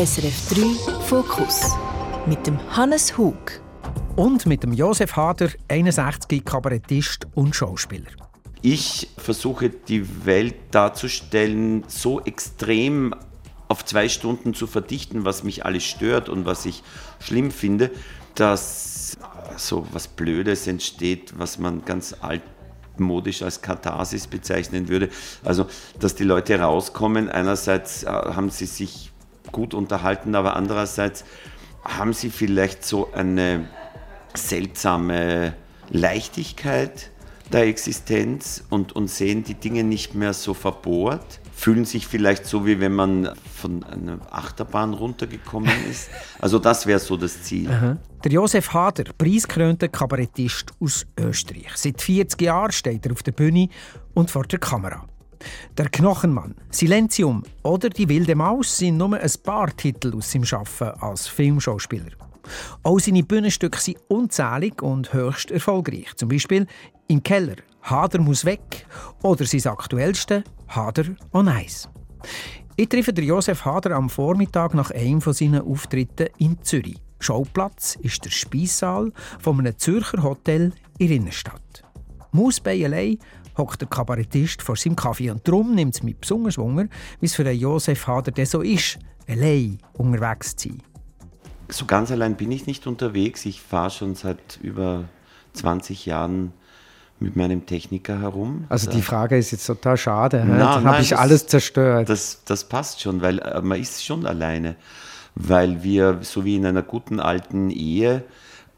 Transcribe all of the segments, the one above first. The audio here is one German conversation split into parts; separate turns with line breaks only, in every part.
SRF 3 Fokus mit dem Hannes Hug
und mit dem Josef Hader, 61 Kabarettist und Schauspieler.
Ich versuche die Welt darzustellen, so extrem auf zwei Stunden zu verdichten, was mich alles stört und was ich schlimm finde, dass so was Blödes entsteht, was man ganz altmodisch als Katharsis bezeichnen würde. Also, dass die Leute rauskommen, einerseits äh, haben sie sich gut unterhalten, aber andererseits haben sie vielleicht so eine seltsame Leichtigkeit der Existenz und, und sehen die Dinge nicht mehr so verbohrt, fühlen sich vielleicht so, wie wenn man von einer Achterbahn runtergekommen ist. Also das wäre so das Ziel. Aha.
Der Josef Hader, preisgekrönter Kabarettist aus Österreich. Seit 40 Jahren steht er auf der Bühne und vor der Kamera. Der Knochenmann, Silenzium oder Die wilde Maus sind nur ein paar Titel aus seinem Arbeiten als Filmschauspieler. Auch seine Bühnenstücke sind unzählig und höchst erfolgreich. Zum Beispiel Im Keller, Hader muss weg oder sein aktuellste Hader on Eis. Ich treffe Josef Hader am Vormittag nach einem von seinen Auftritten in Zürich. Schauplatz ist der Speissaal von einem Zürcher Hotel in der Innenstadt. Mausbein allein hockt der Kabarettist vor seinem Kaffee und darum nimmt es mich besonders Wunder, wie es für einen Josef Hader so ist, allein unterwegs zu sein.
So ganz allein bin ich nicht unterwegs. Ich fahre schon seit über 20 Jahren mit meinem Techniker herum.
Also die Frage ist jetzt total schade. Na, habe ich das, alles zerstört.
Das, das passt schon, weil äh, man ist schon alleine. Weil wir, so wie in einer guten alten Ehe,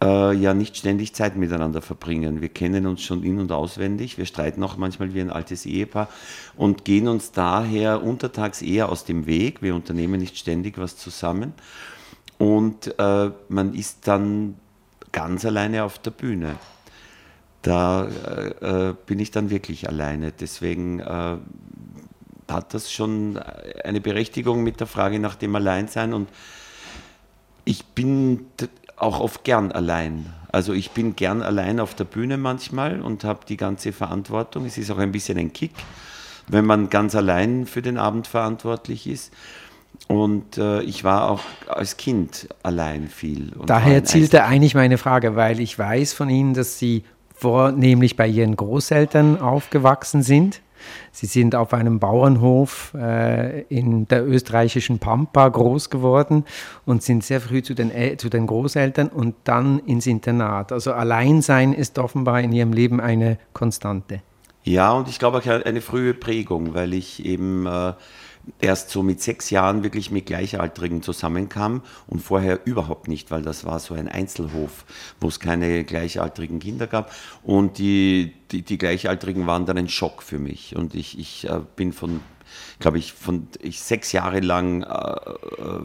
äh, ja nicht ständig Zeit miteinander verbringen. Wir kennen uns schon in- und auswendig. Wir streiten auch manchmal wie ein altes Ehepaar und gehen uns daher untertags eher aus dem Weg. Wir unternehmen nicht ständig was zusammen. Und äh, man ist dann ganz alleine auf der Bühne. Da äh, äh, bin ich dann wirklich alleine. Deswegen äh, hat das schon eine Berechtigung mit der Frage nach dem Alleinsein. Und ich bin auch oft gern allein. Also ich bin gern allein auf der Bühne manchmal und habe die ganze Verantwortung. Es ist auch ein bisschen ein Kick, wenn man ganz allein für den Abend verantwortlich ist. Und äh, ich war auch als Kind allein viel.
Daher zielte eigentlich meine Frage, weil ich weiß von Ihnen, dass Sie vornehmlich bei Ihren Großeltern aufgewachsen sind. Sie sind auf einem Bauernhof äh, in der österreichischen Pampa groß geworden und sind sehr früh zu den, zu den Großeltern und dann ins Internat. Also Alleinsein ist offenbar in Ihrem Leben eine Konstante.
Ja, und ich glaube auch eine frühe Prägung, weil ich eben äh, erst so mit sechs Jahren wirklich mit Gleichaltrigen zusammenkam und vorher überhaupt nicht, weil das war so ein Einzelhof, wo es keine gleichaltrigen Kinder gab. Und die, die, die Gleichaltrigen waren dann ein Schock für mich. Und ich, ich äh, bin von glaube ich, von ich, sechs Jahre lang äh, äh,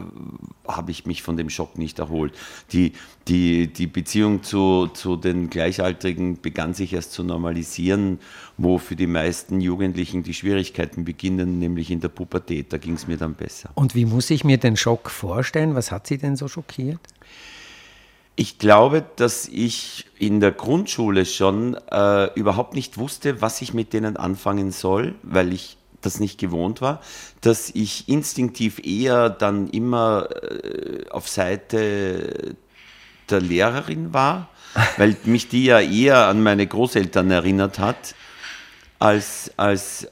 habe ich mich von dem Schock nicht erholt. Die, die, die Beziehung zu, zu den Gleichaltrigen begann sich erst zu normalisieren, wo für die meisten Jugendlichen die Schwierigkeiten beginnen, nämlich in der Pubertät. Da ging es mir dann besser.
Und wie muss ich mir den Schock vorstellen? Was hat Sie denn so schockiert?
Ich glaube, dass ich in der Grundschule schon äh, überhaupt nicht wusste, was ich mit denen anfangen soll, weil ich das nicht gewohnt war, dass ich instinktiv eher dann immer äh, auf Seite der Lehrerin war, weil mich die ja eher an meine Großeltern erinnert hat als, als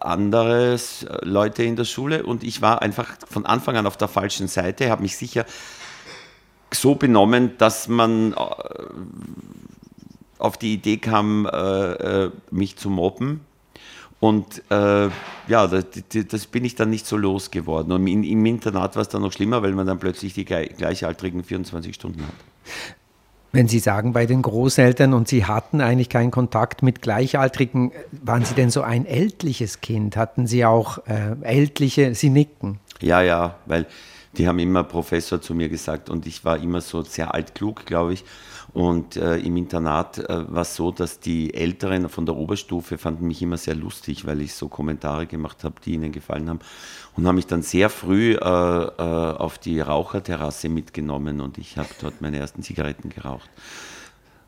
andere Leute in der Schule. Und ich war einfach von Anfang an auf der falschen Seite, habe mich sicher so benommen, dass man äh, auf die Idee kam, äh, äh, mich zu mobben und äh, ja, das, das, bin ich dann nicht so losgeworden. Und in, im Internat war es dann noch schlimmer, weil man dann plötzlich die gleichaltrigen 24 Stunden hat.
Wenn Sie sagen, bei den Großeltern und Sie hatten eigentlich keinen Kontakt mit Gleichaltrigen, waren Sie denn so ein ältliches Kind? Hatten Sie auch äh, ältliche, Sie nicken?
Ja, ja, weil die haben immer Professor zu mir gesagt und ich war immer so sehr altklug, glaube ich. Und äh, im Internat äh, war es so, dass die Älteren von der Oberstufe fanden mich immer sehr lustig, weil ich so Kommentare gemacht habe, die ihnen gefallen haben. Und haben mich dann sehr früh äh, äh auf die Raucherterrasse mitgenommen und ich habe dort meine ersten Zigaretten geraucht.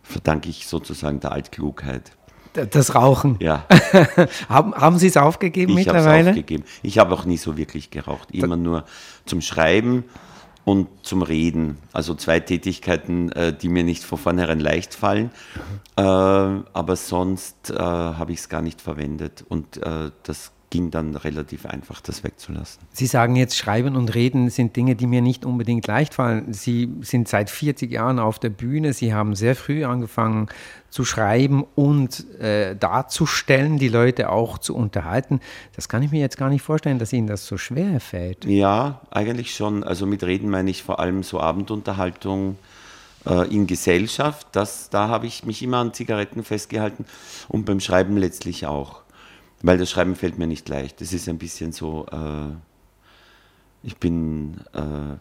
Verdanke ich sozusagen der Altklugheit.
Das Rauchen.
Ja.
haben, haben Sie es aufgegeben
ich
mittlerweile? Ich habe
es aufgegeben. Ich habe auch nie so wirklich geraucht. Immer nur zum Schreiben und zum Reden. Also zwei Tätigkeiten, äh, die mir nicht von vornherein leicht fallen. Äh, aber sonst äh, habe ich es gar nicht verwendet. Und das ging dann relativ einfach, das wegzulassen.
Sie sagen jetzt, Schreiben und Reden sind Dinge, die mir nicht unbedingt leicht fallen. Sie sind seit 40 Jahren auf der Bühne. Sie haben sehr früh angefangen zu schreiben und äh, darzustellen, die Leute auch zu unterhalten. Das kann ich mir jetzt gar nicht vorstellen, dass Ihnen das so schwer fällt.
Ja, eigentlich schon. Also mit Reden meine ich vor allem so Abendunterhaltung äh, in Gesellschaft. Das, da habe ich mich immer an Zigaretten festgehalten und beim Schreiben letztlich auch. Weil das Schreiben fällt mir nicht leicht. Das ist ein bisschen so, äh, ich bin äh,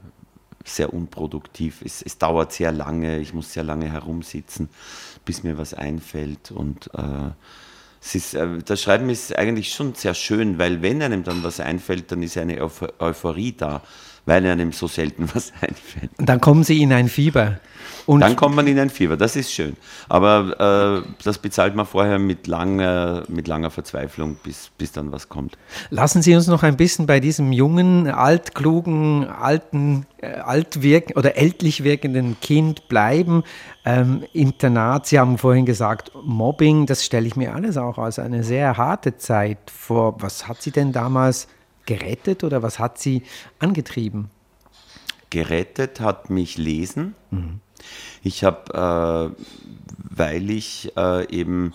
sehr unproduktiv. Es, es, dauert sehr lange, ich muss sehr lange herumsitzen, bis mir was einfällt. Und äh, es ist, äh, das Schreiben ist eigentlich schon sehr schön, weil wenn einem dann was einfällt, dann ist eine Euphorie da weil einem so selten was einfällt.
Und dann kommen Sie in ein Fieber.
Und dann kommt man in ein Fieber, das ist schön. Aber äh, das bezahlt man vorher mit langer, mit langer Verzweiflung, bis, bis dann was kommt.
Lassen Sie uns noch ein bisschen bei diesem jungen, altklugen, alten, äh, altwirk oder ältlich wirkenden Kind bleiben. Ähm, Internat, Sie haben vorhin gesagt, Mobbing, das stelle ich mir alles auch als eine sehr harte Zeit vor. Was hat Sie denn damals gerettet oder was hat Sie angetrieben?
Gerettet hat mich Lesen. Mhm. Ich habe, äh, weil ich äh, eben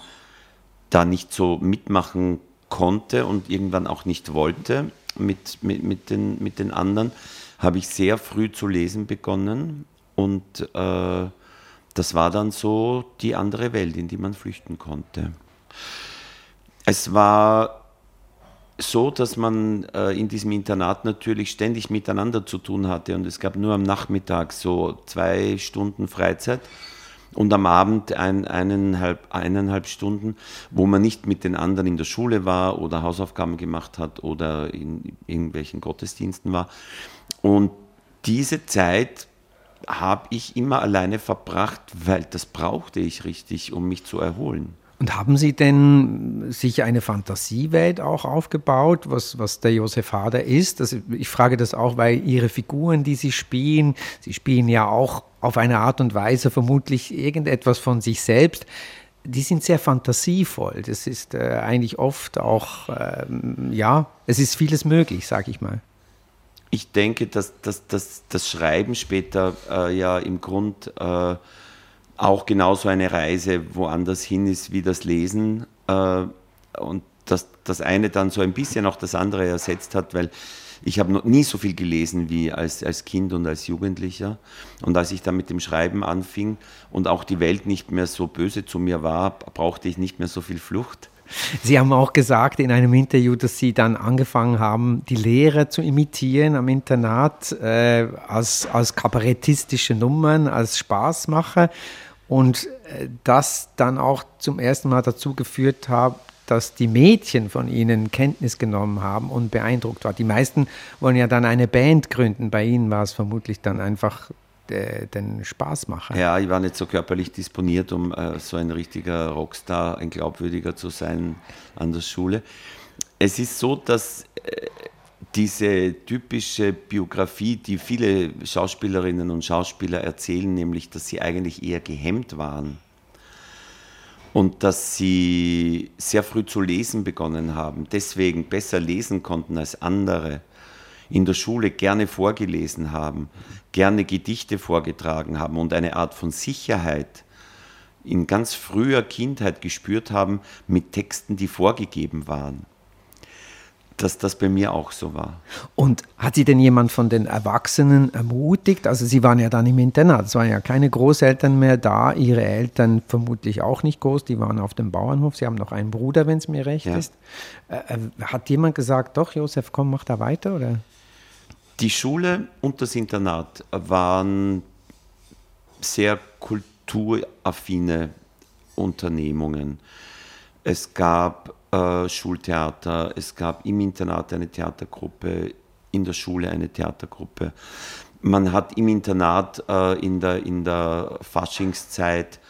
da nicht so mitmachen konnte und irgendwann auch nicht wollte mit, mit, mit, den, mit den anderen, habe ich sehr früh zu lesen begonnen und äh, das war dann so die andere Welt, in die man flüchten konnte. Es war so, dass man äh, in diesem Internat natürlich ständig miteinander zu tun hatte und es gab nur am Nachmittag so zwei Stunden Freizeit und am Abend ein, eineinhalb, eineinhalb Stunden, wo man nicht mit den anderen in der Schule war oder Hausaufgaben gemacht hat oder in irgendwelchen Gottesdiensten war. Und diese Zeit habe ich immer alleine verbracht, weil das brauchte ich richtig, um mich zu erholen.
Und haben Sie denn sich eine Fantasiewelt auch aufgebaut, was, was der Josef Hader ist? Also ich frage das auch, weil Ihre Figuren, die Sie spielen, Sie spielen ja auch auf eine Art und Weise vermutlich irgendetwas von sich selbst. Die sind sehr fantasievoll. Das ist äh, eigentlich oft auch, ähm, ja, es ist vieles möglich, sage ich mal.
Ich denke, dass, dass, dass das Schreiben später äh, ja im Grund äh, auch genauso eine Reise woanders hin ist wie das Lesen äh, und dass das eine dann so ein bisschen auch das andere ersetzt hat, weil ich habe noch nie so viel gelesen wie als, als Kind und als Jugendlicher. Und als ich dann mit dem Schreiben anfing und auch die Welt nicht mehr so böse zu mir war, brauchte ich nicht mehr so viel Flucht.
Sie haben auch gesagt in einem Interview, dass Sie dann angefangen haben, die Lehrer zu imitieren am Internat äh, als, als kabarettistische Nummern, als Spaßmacher und äh, das dann auch zum ersten Mal dazu geführt hat, dass die Mädchen von ihnen Kenntnis genommen haben und beeindruckt waren. Die meisten wollen ja dann eine Band gründen. Bei ihnen war es vermutlich dann einfach äh, den Spaßmacher.
Ja, ich war nicht so körperlich disponiert, um äh, so ein richtiger Rockstar, ein Glaubwürdiger zu sein an der Schule. Es ist so, dass äh, diese typische Biografie, die viele Schauspielerinnen und Schauspieler erzählen, nämlich, dass sie eigentlich eher gehemmt waren und dass sie sehr früh zu lesen begonnen haben, deswegen besser lesen konnten als andere, in der Schule gerne vorgelesen haben, gerne Gedichte vorgetragen haben und eine Art von Sicherheit in ganz früher Kindheit gespürt haben mit Texten, die vorgegeben waren dass das bei mir auch so war.
Und hat Sie denn jemand von den Erwachsenen ermutigt? Also Sie waren ja dann im Internat, es waren ja keine Großeltern mehr da, Ihre Eltern vermutlich auch nicht groß, die waren auf dem Bauernhof, Sie haben noch einen Bruder, wenn es mir recht ja. ist. Äh, äh, hat jemand gesagt, doch Josef, komm, mach da weiter? Oder?
Die Schule und das Internat waren sehr kulturaffine Unternehmungen. Es gab äh, Schultheater, es gab im Internat eine Theatergruppe, in der Schule eine Theatergruppe. Man hat im Internat äh, in, der, in der Faschingszeit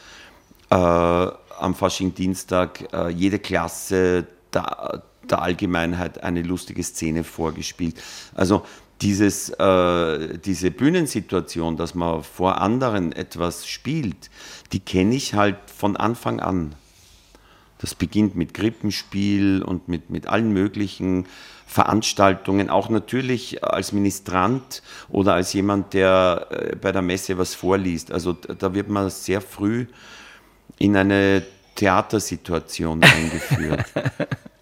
äh, am Fasching-Dienstag äh, jede Klasse der, der Allgemeinheit eine lustige Szene vorgespielt. Also dieses, äh, diese Bühnensituation, dass man vor anderen etwas spielt, die kenne ich halt von Anfang an. Das beginnt mit Krippenspiel und mit, mit allen möglichen Veranstaltungen, auch natürlich als Ministrant oder als jemand, der äh, bei der Messe was vorliest. Also da wird man sehr früh in eine Theatersituation eingeführt.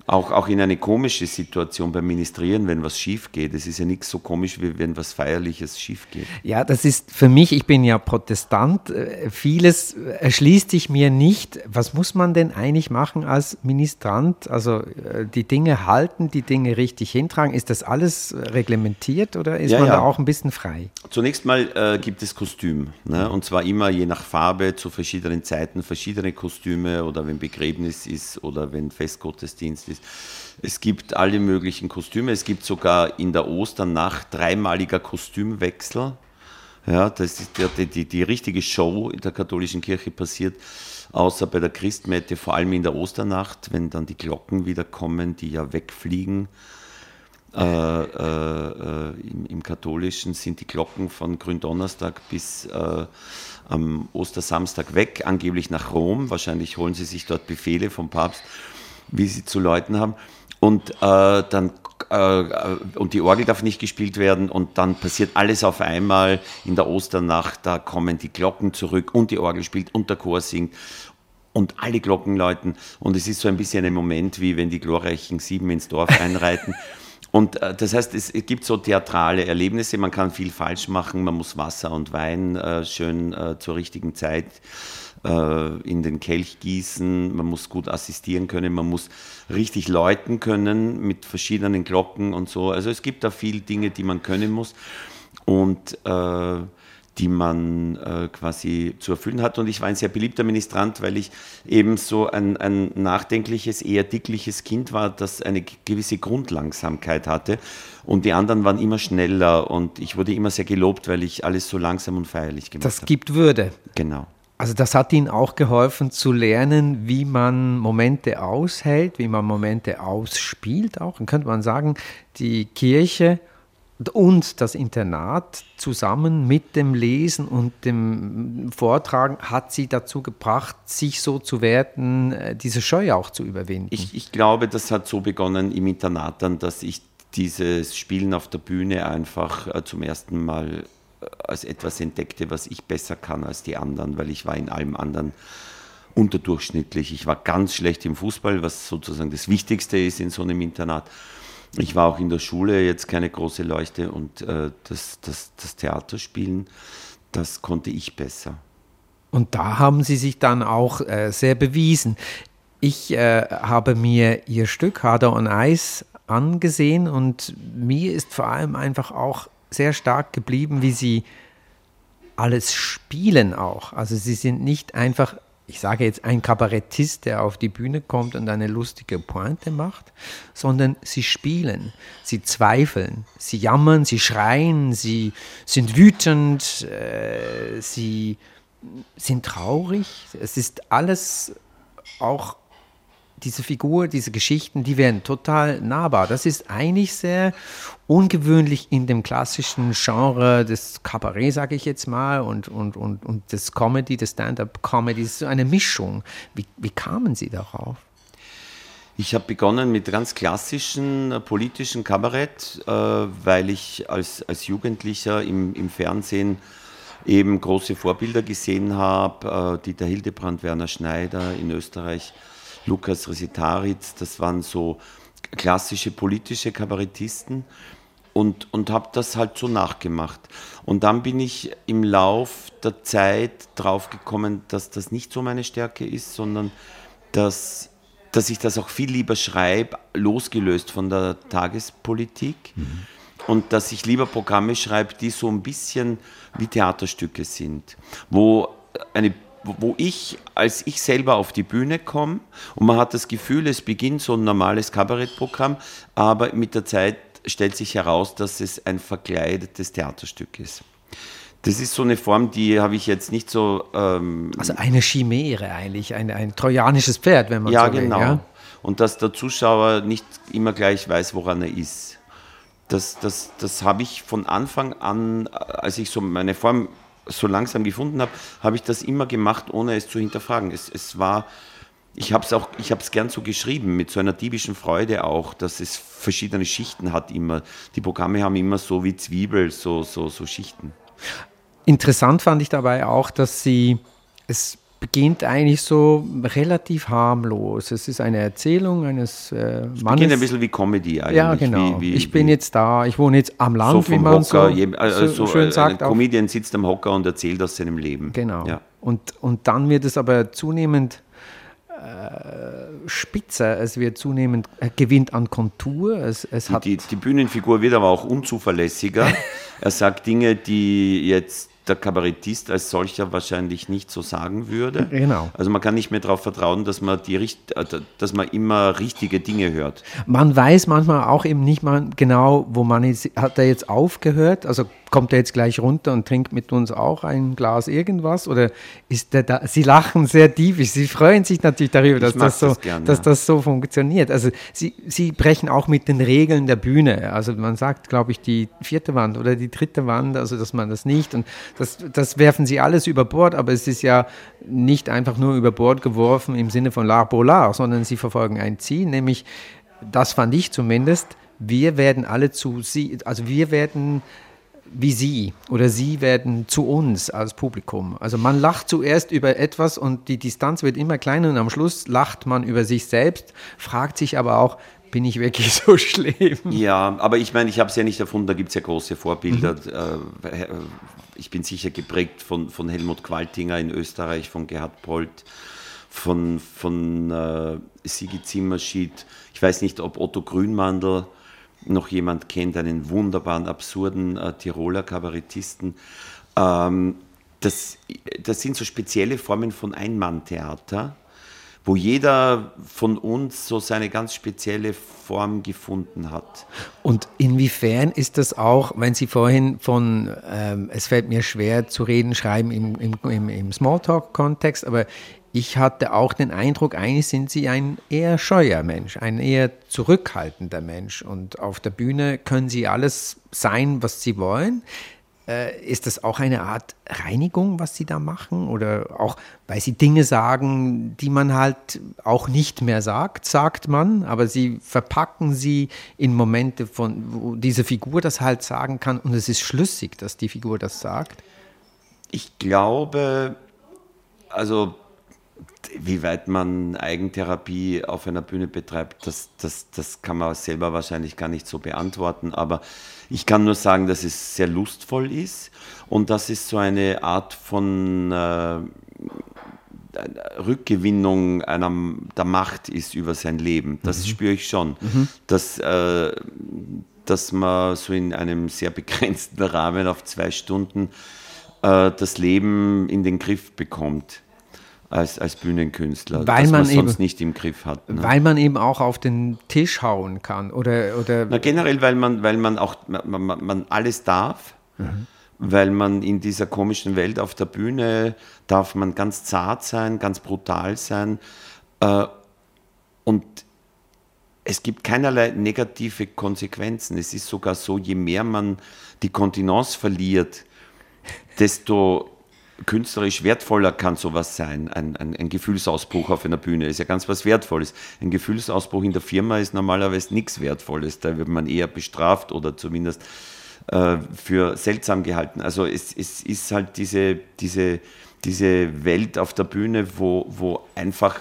Auch, auch in eine komische Situation beim Ministrieren, wenn was schief geht. Es ist ja nichts so komisch, wie wenn was Feierliches schief geht.
Ja, das ist für mich, ich bin ja Protestant, äh, vieles erschließt sich mir nicht. Was muss man denn eigentlich machen als Ministrant? Also äh, die Dinge halten, die Dinge richtig hintragen. Ist das alles reglementiert oder ist ja, man ja. da auch ein bisschen frei?
Zunächst mal äh, gibt es Kostüm. Ne? Und zwar immer je nach Farbe zu verschiedenen Zeiten verschiedene Kostüme oder wenn Begräbnis ist oder wenn Festgottesdienst ist ist. Es gibt alle möglichen Kostüme. Es gibt sogar in der Osternacht dreimaliger Kostümwechsel. Ja, das ist die, die, die richtige Show in der katholischen Kirche passiert, außer bei der Christmette, vor allem in der Osternacht, wenn dann die Glocken wieder kommen, die ja wegfliegen. Äh, äh, äh im, im, Katholischen sind die Glocken von Gründonnerstag bis äh, am Ostersamstag weg, angeblich nach Rom. Wahrscheinlich holen sie sich dort Befehle vom Papst wie sie zu läuten haben. Und äh, dann äh, und die Orgel darf nicht gespielt werden und dann passiert alles auf einmal in der Osternacht. Da kommen die Glocken zurück und die Orgel spielt und der Chor singt und alle Glocken läuten. Und es ist so ein bisschen ein Moment, wie wenn die glorreichen Sieben ins Dorf einreiten. Und äh, das heißt, es, es, gibt so theatrale Erlebnisse, man kann viel falsch machen, man muss Wasser und Wein äh, schön äh, zur richtigen Zeit äh, in den Kelch gießen, man muss gut assistieren können, man muss richtig läuten können mit verschiedenen Glocken und so. Also es gibt da viele Dinge, die man können muss und äh, die man äh, quasi zu erfüllen hat. Und ich war ein sehr beliebter Ministrant, weil ich eben so ein, ein nachdenkliches, eher dickliches Kind war, das eine gewisse Grundlangsamkeit hatte. Und die anderen waren immer schneller und ich wurde immer sehr gelobt, weil ich alles so langsam und feierlich gemacht habe.
Das gibt Würde.
Genau.
Also das hat Ihnen auch geholfen zu lernen, wie man Momente aushält, wie man Momente ausspielt auch. Dann könnte man sagen, die Kirche und das Internat zusammen mit dem Lesen und dem Vortragen hat sie dazu gebracht, sich so zu werden, äh, diese Scheu auch zu überwinden.
Ich, ich glaube, das hat so begonnen im Internat dann, dass ich dieses Spielen auf der Bühne einfach äh, zum ersten Mal als etwas entdeckte, was ich besser kann als die anderen, weil ich war in allem anderen unterdurchschnittlich. Ich war ganz schlecht im Fußball, was sozusagen das Wichtigste ist in so einem Internat. Ich war auch in der Schule jetzt keine große Leuchte und äh, das, das, das Theaterspielen, das konnte ich besser.
Und da haben Sie sich dann auch äh, sehr bewiesen. Ich äh, habe mir Ihr Stück Hader und Eis angesehen und mir ist vor allem einfach auch sehr stark geblieben, wie sie alles spielen auch. Also sie sind nicht einfach, ich sage jetzt, ein Kabarettist, der auf die Bühne kommt und eine lustige Pointe macht, sondern sie spielen, sie zweifeln, sie jammern, sie schreien, sie sind wütend, äh, sie sind traurig. Es ist alles auch diese Figur, diese Geschichten, die werden total nahbar. Das ist eigentlich sehr ungewöhnlich in dem klassischen Genre des Kabarett, sage ich jetzt mal, und, und, und, und des Comedy, des Stand-up-Comedy. Es ist so eine Mischung. Wie, wie kamen Sie darauf?
Ich habe begonnen mit ganz klassischen äh, politischen Kabarett, äh, weil ich als, als Jugendlicher im, im Fernsehen eben große Vorbilder gesehen habe. Äh, Dieter Hildebrand, Werner Schneider in Österreich Lukas Resitaritz, das waren so klassische politische Kabarettisten und, und habe das halt so nachgemacht. Und dann bin ich im Lauf der Zeit drauf gekommen, dass das nicht so meine Stärke ist, sondern dass, dass ich das auch viel lieber schreibe, losgelöst von der Tagespolitik. Mhm. Und dass ich lieber Programme schreibe, die so ein bisschen wie Theaterstücke sind, wo eine wo ich, als ich selber auf die Bühne komme und man hat das Gefühl, es beginnt so ein normales Kabarettprogramm, aber mit der Zeit stellt sich heraus, dass es ein verkleidetes Theaterstück ist. Das ist so eine Form, die habe ich jetzt nicht so. Ähm,
also eine Chimäre eigentlich, ein, ein trojanisches Pferd, wenn man
ja,
so will.
Genau.
Ja, genau.
Und dass der Zuschauer nicht immer gleich weiß, woran er ist. Das, das, das habe ich von Anfang an, als ich so meine Form so langsam gefunden habe, habe ich das immer gemacht, ohne es zu hinterfragen. Es, es war, ich habe es auch, ich habe es gern so geschrieben, mit so einer diebischen Freude auch, dass es verschiedene Schichten hat immer. Die Programme haben immer so wie Zwiebel, so, so, so Schichten.
Interessant fand ich dabei auch, dass sie, es beginnt eigentlich so relativ harmlos. Es ist eine Erzählung eines äh, Mannes. Es beginnt
ein bisschen wie Comedy eigentlich.
Ja, genau. Wie, wie, ich bin jetzt da, ich wohne jetzt am Land,
so wie man Hocker, so, je, also so, schön sagt. Ein Comedian sitzt am Hocker und erzählt aus seinem Leben.
Genau. Ja. Und, und dann wird es aber zunehmend äh, spitzer, es wird zunehmend, äh, gewinnt an Kontur. Es, es hat
die, die Bühnenfigur wird aber auch unzuverlässiger. er sagt Dinge, die jetzt der Kabarettist als solcher wahrscheinlich nicht so sagen würde.
Genau.
Also man kann nicht mehr darauf vertrauen, dass man, die, äh, dass man immer richtige Dinge hört.
Man weiß manchmal auch eben nicht mal genau, wo man ist. Hat er jetzt aufgehört? Also kommt er jetzt gleich runter und trinkt mit uns auch ein Glas irgendwas? Oder ist der da? Sie lachen sehr diebisch. Sie freuen sich natürlich darüber, dass, das so, das, gern, dass ja. das so funktioniert. Also sie, sie brechen auch mit den Regeln der Bühne. Also man sagt, glaube ich, die vierte Wand oder die dritte Wand, also dass man das nicht. Und das, das werfen sie alles über Bord, aber es ist ja nicht einfach nur über Bord geworfen im Sinne von l'art pour l'art, sondern sie verfolgen ein Ziel, nämlich, das fand ich zumindest, wir werden alle zu sie, also wir werden wie Sie oder Sie werden zu uns als Publikum. Also man lacht zuerst über etwas und die Distanz wird immer kleiner und am Schluss lacht man über sich selbst, fragt sich aber auch, bin ich wirklich so schlimm?
Ja, aber ich meine, ich habe es ja nicht erfunden, da gibt es ja große Vorbilder. Mhm. Äh, ich bin sicher geprägt von, von Helmut Qualtinger in Österreich, von Gerhard Polt, von, von äh, Sigi Zimmerschied. Ich weiß nicht, ob Otto Grünmandel noch jemand kennt, einen wunderbaren, absurden äh, Tiroler Kabarettisten. Ähm, das, das sind so spezielle Formen von Einmanntheater, wo jeder von uns so seine ganz spezielle Form gefunden hat.
Und inwiefern ist das auch, wenn Sie vorhin von, ähm, es fällt mir schwer zu reden, schreiben im, im, im Smalltalk-Kontext, aber ich hatte auch den Eindruck, eigentlich sind sie ein eher scheuer Mensch, ein eher zurückhaltender Mensch. Und auf der Bühne können sie alles sein, was sie wollen. Äh, ist das auch eine Art Reinigung, was sie da machen? Oder auch, weil sie Dinge sagen, die man halt auch nicht mehr sagt, sagt man, aber sie verpacken sie in Momente, von, wo diese Figur das halt sagen kann und es ist schlüssig, dass die Figur das sagt?
Ich glaube, also wie weit man Eigentherapie auf einer Bühne betreibt, das, das, das kann man selber wahrscheinlich gar nicht so beantworten. Aber ich kann nur sagen, dass es sehr lustvoll ist und dass es so eine Art von äh, Rückgewinnung einer, der Macht ist über sein Leben. Das mhm. spüre ich schon. Mhm. Dass, äh, dass man so in einem sehr begrenzten Rahmen auf zwei Stunden äh, das Leben in den Griff bekommt als, als Bühnenkünstler,
weil man,
man sonst nicht im Griff hat.
Ne? Weil man eben auch auf den Tisch hauen kann oder, oder
Na, generell, weil man, weil man auch man, man, man alles darf, mhm. weil man in dieser komischen Welt auf der Bühne darf man ganz zart sein, ganz brutal sein äh, und es gibt keinerlei negative Konsequenzen. Es ist sogar so, je mehr man die Kontinence verliert, desto künstlerisch wertvoller kann sowas sein. Ein, ein, ein, Gefühlsausbruch auf einer Bühne ist ja ganz was Wertvolles. Ein Gefühlsausbruch in der Firma ist normalerweise nichts Wertvolles. Da wird man eher bestraft oder zumindest äh, für seltsam gehalten. Also es, es ist halt diese, diese, diese Welt auf der Bühne, wo, wo einfach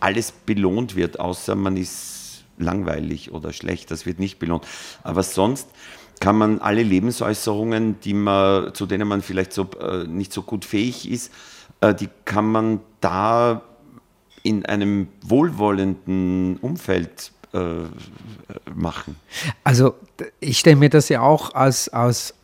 alles belohnt wird, außer man ist langweilig oder schlecht. Das wird nicht belohnt. Aber sonst kann man alle Lebensäußerungen, die man, zu denen man vielleicht so, äh, nicht so gut fähig ist, äh, die kann man da in einem wohlwollenden Umfeld äh, machen.
Also ich stelle mir das ja auch als, als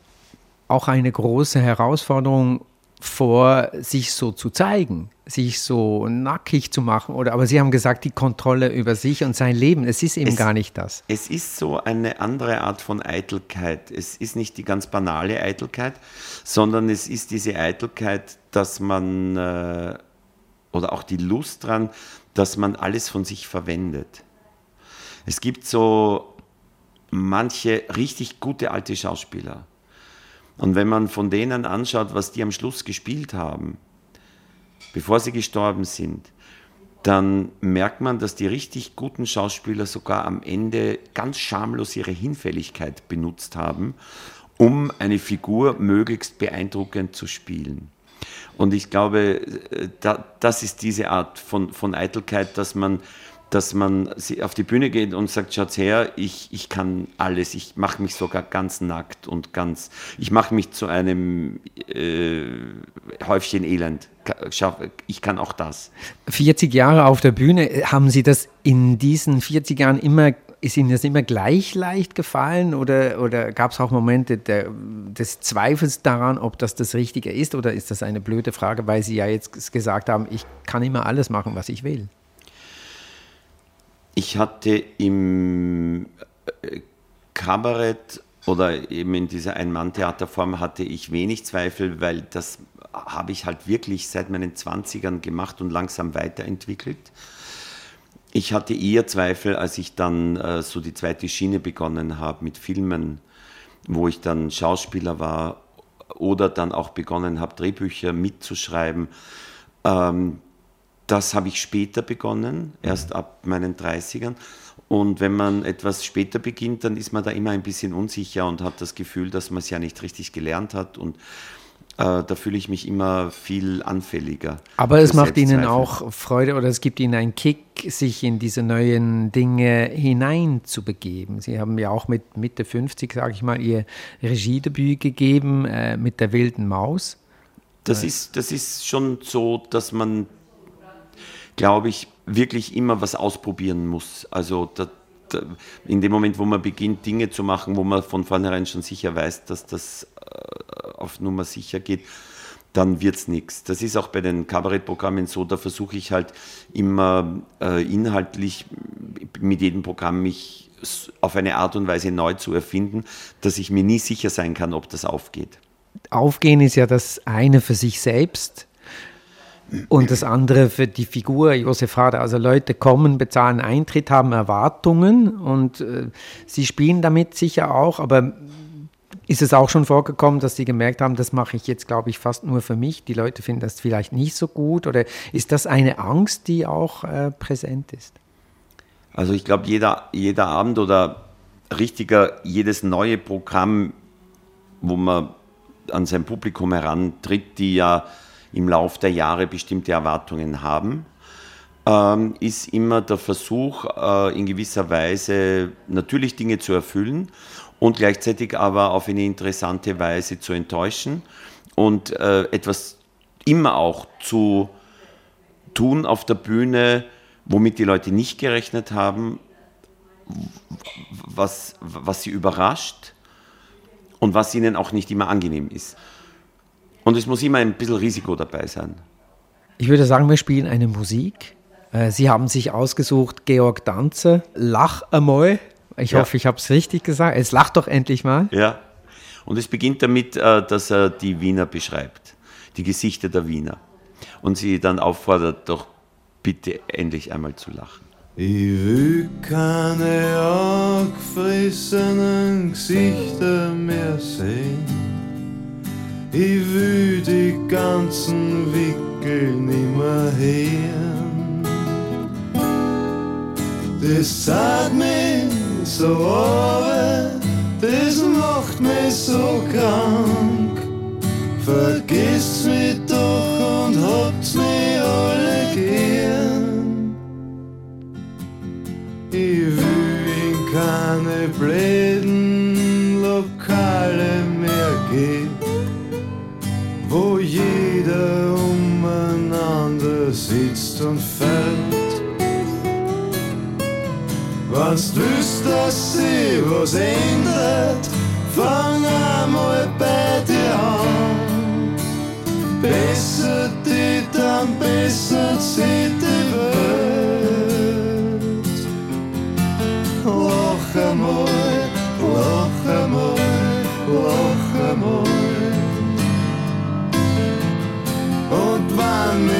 auch eine große Herausforderung vor, sich so zu zeigen, sich so nackig zu machen. Oder, aber Sie haben gesagt, die Kontrolle über sich und sein Leben, es ist eben
Es-
gar nicht das.
Es ist so eine andere Art von Eitelkeit. Es ist nicht die ganz banale Eitelkeit, sondern es ist diese Eitelkeit, dass man, äh, oder auch die Lust dran, dass man alles von sich verwendet. Es gibt so manche richtig gute alte Schauspieler. Und wenn man von denen anschaut, was die am Schluss gespielt haben, bevor sie gestorben sind, dann merkt man, dass die richtig guten Schauspieler sogar am Ende ganz schamlos ihre Hinfälligkeit benutzt haben, um eine Figur möglichst beeindruckend zu spielen. Und ich glaube, äh, da, das ist diese Art von, von Eitelkeit, dass man, dass man auf die Bühne geht und sagt, schaut her, ich, ich kann alles, ich mache mich sogar ganz nackt und ganz, ich mache mich zu einem äh, Häufchen Elend. Ich kann auch das.
40 Jahre auf der Bühne, haben Sie das in diesen 40 Jahren immer, ist Ihnen das immer gleich leicht gefallen oder, oder gab es auch Momente der, des Zweifels daran, ob das das Richtige ist oder ist das eine blöde Frage, weil Sie ja jetzt gesagt haben, ich kann immer alles machen, was ich will?
Ich hatte im äh, Kabarett oder eben in dieser Ein-Mann-Theaterform hatte ich wenig Zweifel, weil das habe ich halt wirklich seit meinen 20ern gemacht und langsam weiterentwickelt. Ich hatte eher Zweifel, als ich dann äh, so die zweite Schiene begonnen habe mit Filmen, wo ich dann Schauspieler war oder dann auch begonnen habe, Drehbücher mitzuschreiben. Ähm, das habe ich später begonnen, erst ab meinen 30ern. Und wenn man etwas später beginnt, dann ist man da immer ein bisschen unsicher und hat das Gefühl, dass man es ja nicht richtig gelernt hat. Und äh, da fühle ich mich immer viel anfälliger.
Aber es macht Ihnen auch Freude oder es gibt Ihnen einen Kick, sich in diese neuen Dinge hineinzubegeben. Sie haben ja auch mit Mitte 50, sage ich mal, Ihr Regiedebüt gegeben äh, mit der wilden Maus.
Das ist, das ist schon so, dass man, glaube ich, wirklich immer was ausprobieren muss. Also da, da, in dem Moment, wo man beginnt, Dinge zu machen, wo man von vornherein schon sicher weiß, dass das äh, auf Nummer sicher geht, dann wird es nichts. Das ist auch bei den Kabarettprogrammen so, da versuche ich halt immer äh, inhaltlich mit jedem Programm mich auf eine Art und Weise neu zu erfinden, dass ich mir nie sicher sein kann, ob das aufgeht.
Aufgehen ist ja das eine für sich selbst und das andere für die Figur Josef Hader. Also Leute kommen, bezahlen Eintritt, haben Erwartungen und äh, sie spielen damit sicher auch, aber ist es auch schon vorgekommen, dass Sie gemerkt haben, das mache ich jetzt, glaube ich, fast nur für mich. Die Leute finden das vielleicht nicht so gut oder ist das eine Angst, die auch äh, präsent ist?
Also ich glaube, jeder, jeder Abend oder richtiger, jedes neue Programm, wo man an sein Publikum herantritt, die ja im Lauf der Jahre bestimmte Erwartungen haben, ähm, ist immer der Versuch, äh, in gewisser Weise natürlich Dinge zu erfüllen und gleichzeitig aber auf eine interessante Weise zu enttäuschen und äh, etwas immer auch zu tun auf der Bühne, womit die Leute nicht gerechnet haben, was, was sie überrascht und was ihnen auch nicht immer angenehm ist. Und es muss immer ein bisschen Risiko dabei sein.
Ich würde sagen, wir spielen eine Musik. Äh, Sie haben sich ausgesucht, Georg Danzer, Lach einmal. Ich
Ja.
hoffe, ich habe es richtig gesagt. Es lacht doch endlich mal.
Ja. Und es beginnt damit, äh, dass er die Wiener beschreibt, die Gesichter der Wiener. Und sie dann auffordert, doch bitte endlich einmal zu lachen.
Ich will keine angefressenen Gesichter mehr sehen. Ich will die ganzen Wickel nimmer hören. Das sagt mich so aber, das macht mich so krank. Vergesst mich doch und habt's mich alle gern. Ich will in keine bläden Lokale mehr gehen, Fürstenfeld. Wann's dat sie was ändert, fang einmal bei dir an. Besser die, dann besser sie die Welt. Lach einmal, lach einmal, lach einmal. Und wann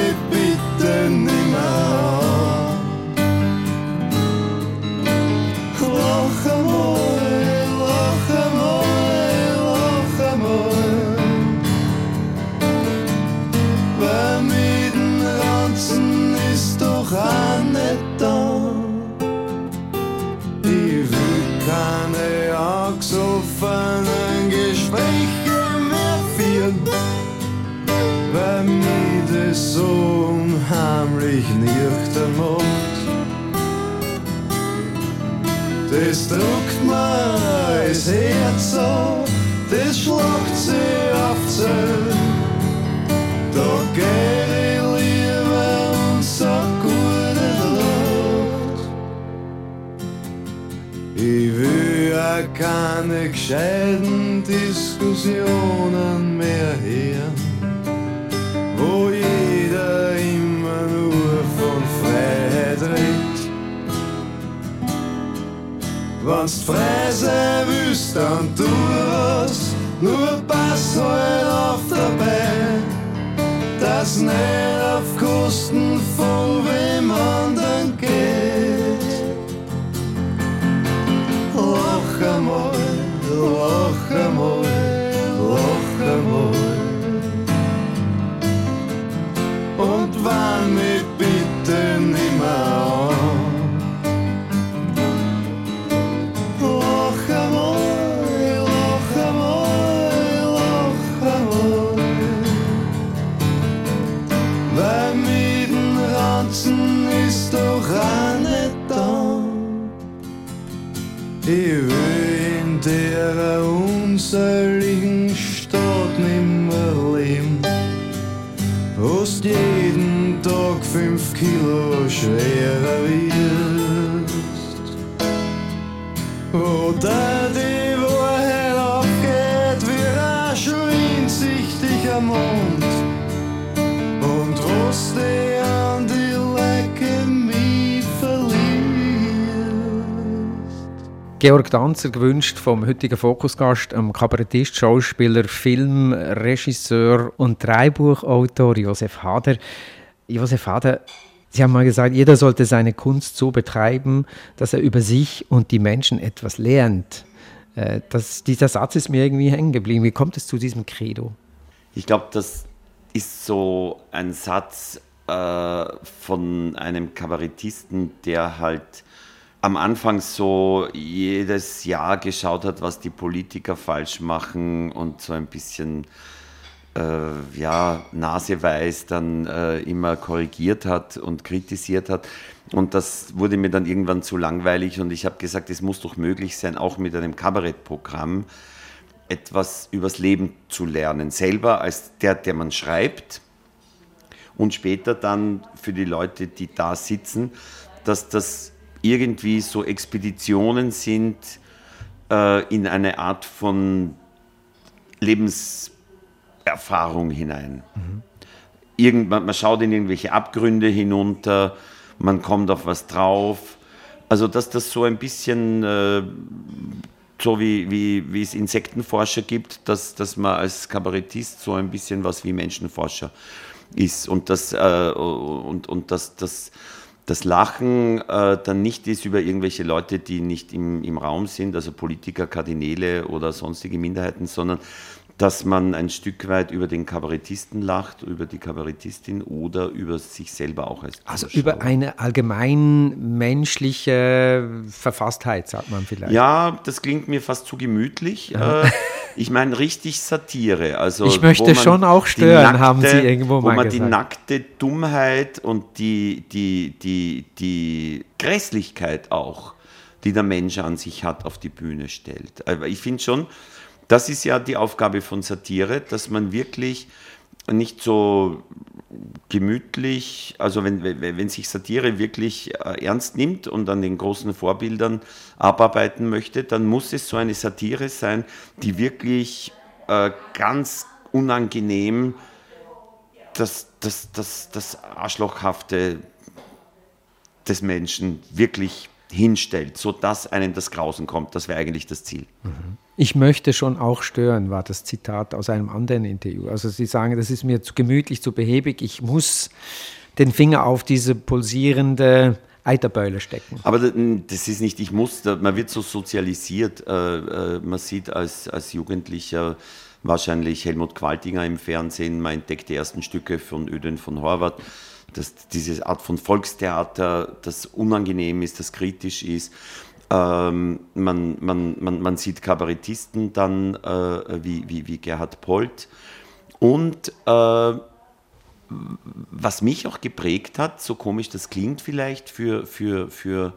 keine Angst offenen Gespräche mehr führen, weil mir das so unheimlich nicht ermacht. Das drückt mir das Herz an, das schlagt sie auf Zell. Keine gescheiten Diskussionen mehr hören wo jeder immer nur von Freiheit redet. Wenn's frei sein willst, dann tu was, nur pass halt auf dabei, dass nicht auf Kosten von wem anderen geht. Lach einmal, lach einmal, lach einmal. und warn mich der unsäuligen Stadt nimmer leben hast jeden Tag fünf Kilo schwerer wirst. Oder die Wahrheit aufgeht wie ein schwindsichtiger Mond. Und was dich
Georg Danzer gewünscht vom heutigen Fokusgast, einem Kabarettist, Schauspieler, Filmregisseur und Drehbuchautor Josef Hader. Josef Hader, Sie haben mal gesagt, jeder sollte seine Kunst so betreiben, dass er über sich und die Menschen etwas lernt. Äh, Das, dieser Satz ist mir irgendwie hängen geblieben. Wie kommt es zu diesem Credo?
Ich glaube, das ist so ein Satz äh, von einem Kabarettisten, der halt am Anfang so jedes Jahr geschaut hat, was die Politiker falsch machen und so ein bisschen äh, ja, naseweiß dann äh, immer korrigiert hat und kritisiert hat. Und das wurde mir dann irgendwann zu langweilig und ich habe gesagt, es muss doch möglich sein, auch mit einem Kabarettprogramm etwas übers Leben zu lernen. Selber als der, der man schreibt und später dann für die Leute, die da sitzen, dass das irgendwie so Expeditionen sind äh, in eine Art von Lebenserfahrung hinein. Irgend, man, man schaut in irgendwelche Abgründe hinunter, man kommt auf was drauf. Also dass das so ein bisschen äh, so wie, wie, wie es Insektenforscher gibt, dass, dass man als Kabarettist so ein bisschen was wie Menschenforscher ist und das, äh, und, und das, das, das Lachen äh, dann nicht ist über irgendwelche Leute, die nicht im, im Raum sind, also Politiker, Kardinäle oder sonstige Minderheiten, sondern dass man ein Stück weit über den Kabarettisten lacht, über die Kabarettistin oder über sich selber auch als
Also
Zuschauer.
über eine allgemein menschliche Verfasstheit, sagt man vielleicht.
Ja, das klingt mir fast zu gemütlich. Äh, ich meine richtig Satire. Also,
Ich möchte
wo
schon auch stören, haben Sie irgendwo
Wo
mal
man die
gesagt.
nackte Dummheit und die, die, die, die Grässlichkeit auch, die der Mensch an sich hat, auf die Bühne stellt. Aber ich finde schon, das ist ja die Aufgabe von Satire, dass man wirklich nicht so gemütlich, also wenn, wenn, sich Satire wirklich äh, ernst nimmt und an den großen Vorbildern abarbeiten möchte, dann muss es so eine Satire sein, die wirklich äh, ganz unangenehm das, das, das, das Arschlochhafte des Menschen wirklich hinstellt, sodass einem das Grausen kommt. Das wäre eigentlich das Ziel.
Ich möchte schon auch stören, war das Zitat aus einem anderen Interview. Also Sie sagen, das ist mir zu gemütlich, zu behäbig. Ich muss den Finger auf diese pulsierende Eiterbeule stecken.
Aber da- das ist nicht, ich muss, man wird so sozialisiert. Äh, äh, man sieht als, als Jugendlicher wahrscheinlich Helmut Qualtinger im Fernsehen, man entdeckt die ersten Stücke von Öden von Horvath. Das, diese Art von Volkstheater, das unangenehm ist, das kritisch ist. Ähm, man, man, man, man sieht Kabarettisten dann äh, wie, wie, wie Gerhard Polt. Und äh, was mich auch geprägt hat, so komisch das klingt vielleicht für, für, für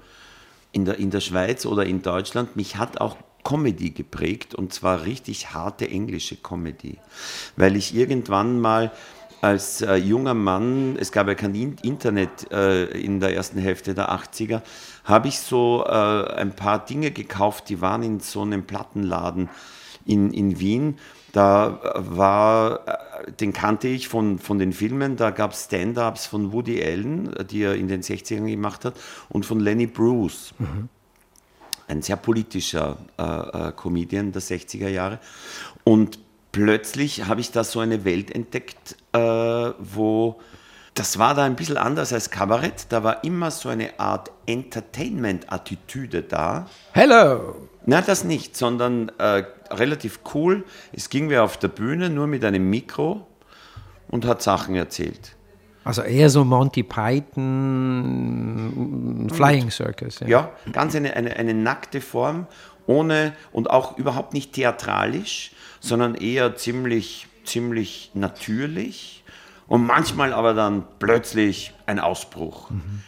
in, der, in der Schweiz oder in Deutschland, mich hat auch Comedy geprägt und zwar richtig harte englische Comedy, weil ich irgendwann mal als äh, junger Mann, es gab ja kein Internet äh, in der ersten Hälfte der 80er, habe ich so äh, ein paar Dinge gekauft, die waren in so einem Plattenladen in, in Wien. Da war, äh, den kannte ich von, von den Filmen, da gab es Stand-ups von Woody Allen, die er in den 60ern gemacht hat, und von Lenny Bruce. Mhm. Ein sehr politischer äh, äh Comedian der 60er Jahre. Und plötzlich habe ich da so eine Welt entdeckt, äh, wo das war da ein bisschen anders als Kabarett. Da war immer so eine Art Entertainment-Attitüde da.
Hello!
Na, das nicht, sondern äh, relativ cool. Es ging wer auf der Bühne nur mit einem Mikro und hat Sachen erzählt.
Also eher so Monty Python, Flying Circus.
Ja, ja ganz eine, eine, eine nackte Form, ohne und auch überhaupt nicht theatralisch, sondern eher ziemlich, ziemlich natürlich und manchmal aber dann plötzlich ein Ausbruch. Mhm.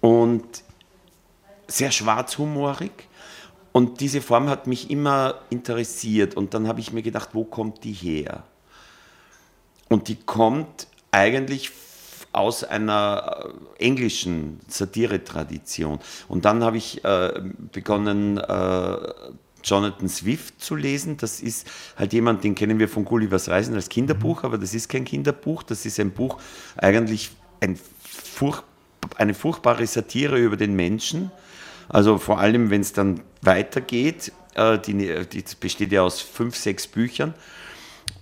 Und sehr schwarzhumorig. Und diese Form hat mich immer interessiert. Und dann habe ich mir gedacht, wo kommt die her? Und die kommt eigentlich aus einer äh, englischen Satire-Tradition. Und dann habe ich äh, begonnen, äh, Jonathan Swift zu lesen. Das ist halt jemand, den kennen wir von Gullivers Reisen als Kinderbuch, aber das ist kein Kinderbuch, das ist ein Buch, eigentlich ein furch eine furchtbare Satire über den Menschen. Also vor allem, wenn es dann weitergeht, äh, die, die besteht ja aus fünf, sechs Büchern.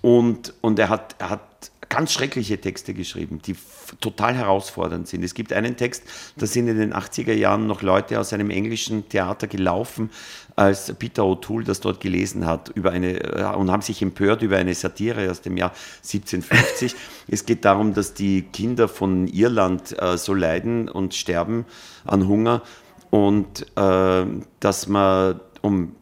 Und, und er, hat, er hat ganz schreckliche Texte geschrieben, die total herausfordernd sind. Es gibt einen Text, da sind in den 80er Jahren noch Leute aus einem englischen Theater gelaufen, als Peter O'Toole das dort gelesen hat über eine, äh, und haben sich empört über eine Satire aus dem Jahr 1750. es geht darum, dass die Kinder von Irland äh, so leiden und sterben an Hunger und äh, dass man, um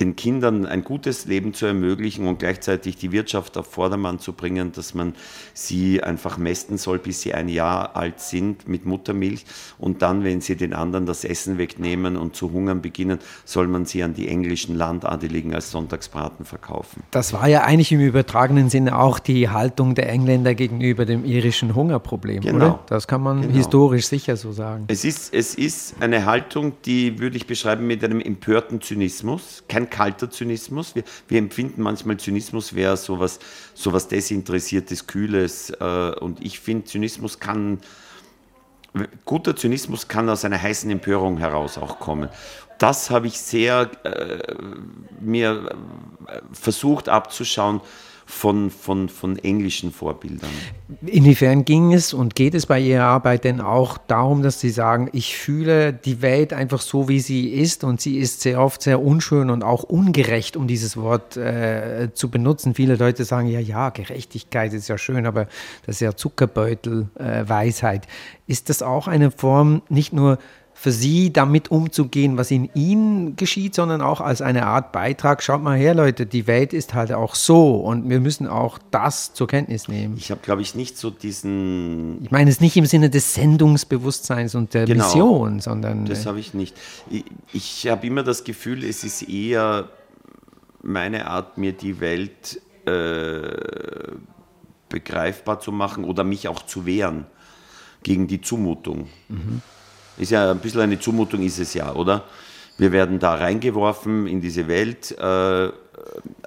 den Kindern ein gutes Leben zu ermöglichen und gleichzeitig die Wirtschaft auf Vordermann zu bringen, dass man sie einfach mästen soll, bis sie ein Jahr alt sind mit Muttermilch und dann, wenn sie den anderen das Essen wegnehmen und zu hungern beginnen, soll man sie an die englischen Landadeligen als Sonntagsbraten verkaufen.
Das war ja eigentlich im übertragenen Sinne auch die Haltung der Engländer gegenüber dem irischen Hungerproblem, genau. oder? Das kann man genau. historisch sicher so sagen.
Es ist, es ist eine Haltung, die würde ich beschreiben mit einem empörten Zynismus, kein kalter Zynismus. Wir, wir empfinden manchmal Zynismus wäre sowas, sowas Desinteressiertes, Kühles. Äh, und ich finde, Zynismus kann, guter Zynismus kann aus einer heißen Empörung heraus auch kommen. Das habe ich sehr äh, mir äh, versucht abzuschauen von, von, von englischen Vorbildern.
Inwiefern ging es und geht es bei Ihrer Arbeit denn auch darum, dass Sie sagen, ich fühle die Welt einfach so, wie sie ist und sie ist sehr oft sehr unschön und auch ungerecht, um dieses Wort äh, zu benutzen. Viele Leute sagen, ja, ja, Gerechtigkeit ist ja schön, aber das ist ja Zuckerbeutel-Weisheit. Äh, ist das auch eine Form nicht nur für sie damit umzugehen, was in ihnen geschieht, sondern auch als eine Art Beitrag. Schaut mal her, Leute, die Welt ist halt auch so und wir müssen auch das zur Kenntnis nehmen.
Ich habe, glaube ich, nicht so diesen.
Ich meine es nicht im Sinne des Sendungsbewusstseins und der genau, Mission, sondern.
Das äh, habe ich nicht. Ich, ich habe immer das Gefühl, es ist eher meine Art, mir die Welt äh, begreifbar zu machen oder mich auch zu wehren gegen die Zumutung. Mhm. Ist ja ein bisschen eine Zumutung, ist es ja, oder? Wir werden da reingeworfen in diese Welt, äh,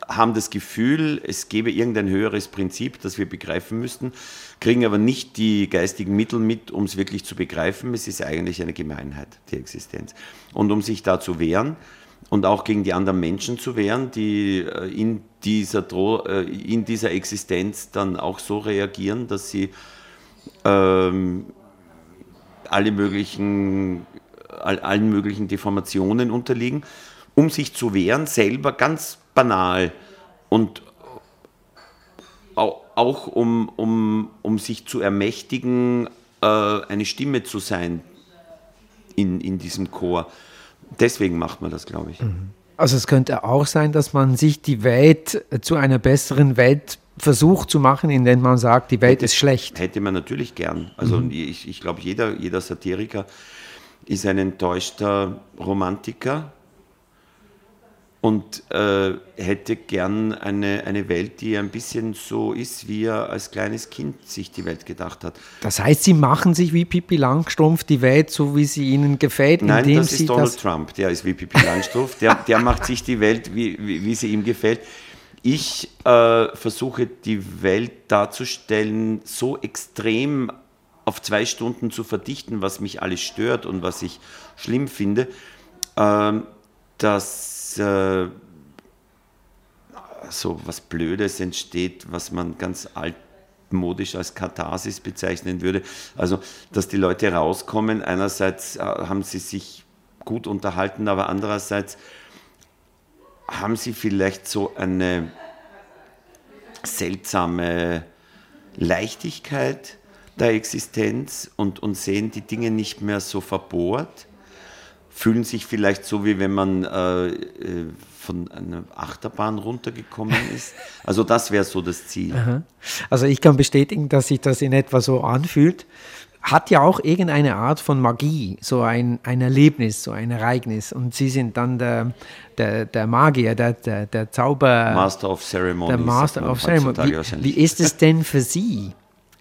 haben das Gefühl, es gäbe irgendein höheres Prinzip, das wir begreifen müssten, kriegen aber nicht die geistigen Mittel mit, um es wirklich zu begreifen. Es ist eigentlich eine Gemeinheit, die Existenz. Und um sich da zu wehren und auch gegen die anderen Menschen zu wehren, die äh, in dieser, Dro äh, in dieser Existenz dann auch so reagieren, dass sie ähm, alle möglichen, all, allen möglichen Deformationen unterliegen, um sich zu wehren, selber ganz banal und auch um, um, um sich zu ermächtigen, äh, eine Stimme zu sein in, in diesem Chor. Deswegen macht man das, glaube ich.
Also es könnte auch sein, dass man sich die Welt zu einer besseren Welt Versuch zu machen, indem man sagt, die Welt
Hätte-
ist schlecht.
Hätte man natürlich gern. Also ich, ich glaube, jeder, jeder Satiriker ist ein enttäuschter Romantiker und äh, hätte gern eine, eine Welt, die ein bisschen so ist, wie er als kleines Kind sich die Welt gedacht hat.
Das heißt, Sie machen sich wie Pippi Langstrumpf die Welt so, wie sie Ihnen gefällt,
Nein,
indem
das
Sie
ist Donald
das...
Trump, der ist wie Pippi Langstrumpf, der, der macht sich die Welt, wie, wie, wie sie ihm gefällt. Ich äh, versuche die Welt darzustellen, so extrem auf zwei Stunden zu verdichten, was mich alles stört und was ich schlimm finde, ähm, dass äh, so was Blödes entsteht, was man ganz altmodisch als Katharsis bezeichnen würde. Also, dass die Leute rauskommen, einerseits äh, haben sie sich gut unterhalten, aber andererseits haben sie vielleicht so eine seltsame Leichtigkeit der Existenz und, und sehen die Dinge nicht mehr so verbohrt, fühlen sich vielleicht so, wie wenn man äh, äh, von einer Achterbahn runtergekommen ist. Also das wäre so das Ziel.
Also ich kann bestätigen, dass sich das in etwa so anfühlt. Hat ja auch irgendeine Art von Magie, so ein, ein Erlebnis, so ein Ereignis. Und Sie sind dann der, der, der Magier, der, der, der Zauber...
Master of Ceremony.
Der Master of Ceremony. Wie, wie ist es denn für Sie?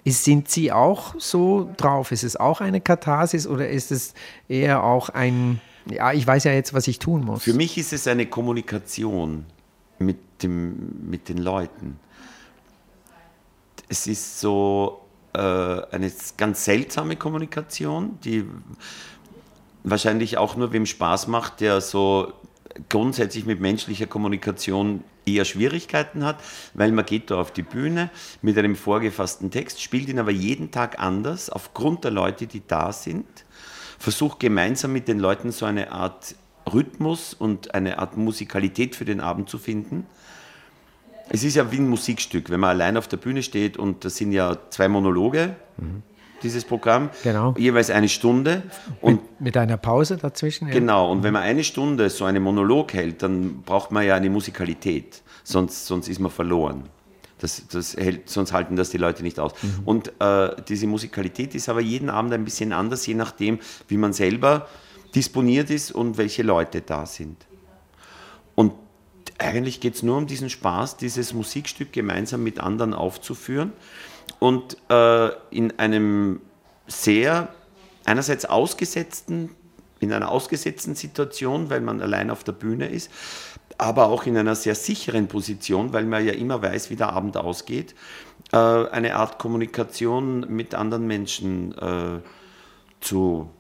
Ist, sind Sie auch so drauf? Ist es auch eine Katharsis oder ist es eher auch ein, ja, ich weiß ja jetzt, was ich tun muss?
Für mich ist es eine Kommunikation mit, dem, mit den Leuten. Es ist so eine ganz seltsame Kommunikation, die wahrscheinlich auch nur wem Spaß macht, der so grundsätzlich mit menschlicher Kommunikation eher Schwierigkeiten hat, weil man geht da auf die Bühne mit einem vorgefassten Text, spielt ihn aber jeden Tag anders, aufgrund der Leute, die da sind, versucht gemeinsam mit den Leuten so eine Art Rhythmus und eine Art Musikalität für den Abend zu finden. Es ist ja wie ein Musikstück, wenn man allein auf der Bühne steht und das sind ja zwei Monologe, dieses Programm,
Genau.
jeweils eine Stunde und
mit, mit einer Pause dazwischen? ja.
Genau, und wenn man eine Stunde so einen Monolog hält, dann braucht man ja eine Musikalität, sonst, sonst ist man verloren. Das, das hält, sonst halten das die Leute nicht aus. Und äh, diese Musikalität ist aber jeden Abend ein bisschen anders, je nachdem, wie man selber disponiert ist und welche Leute da sind. Und eigentlich geht es nur um diesen Spaß, dieses Musikstück gemeinsam mit anderen aufzuführen und äh, in einem sehr einerseits ausgesetzten, in einer ausgesetzten Situation, weil man allein auf der Bühne ist, aber auch in einer sehr sicheren Position, weil man ja immer weiß, wie der Abend ausgeht, äh, eine Art Kommunikation mit anderen Menschen äh, zu,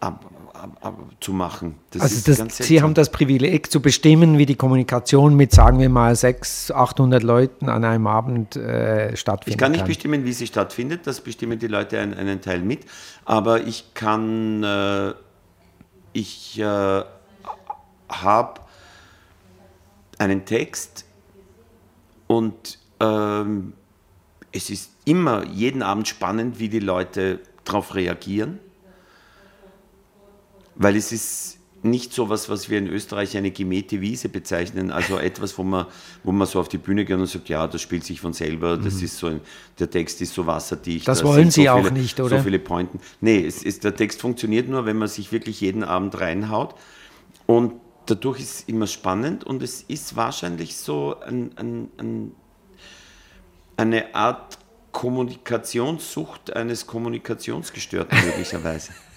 ab, ab, ab, zu machen. Das
Also das, Sie
seltsam.
haben das Privileg zu bestimmen, wie die Kommunikation mit, sagen wir mal, 600, 800 Leuten an einem Abend äh, stattfindet.
Ich kann nicht bestimmen, wie sie stattfindet, das bestimmen die Leute einen, einen Teil mit, aber ich kann, äh, ich äh, habe einen Text und ähm, es ist immer jeden Abend spannend, wie die Leute darauf reagieren, weil es ist nicht so was, was wir in Österreich eine gemähte Wiese bezeichnen, also etwas, wo man, wo man so auf die Bühne geht und sagt, ja, das spielt sich von selber, das ist so, der Text ist so wasserdicht.
Mhm. Das
da
wollen Sie
so
auch
viele,
nicht, oder?
So viele Pointen. Nee, es ist, der Text funktioniert nur, wenn man sich wirklich jeden Abend reinhaut und dadurch ist es immer spannend und es ist wahrscheinlich so ein, ein, ein, eine Art Kommunikationssucht eines Kommunikationsgestörten möglicherweise.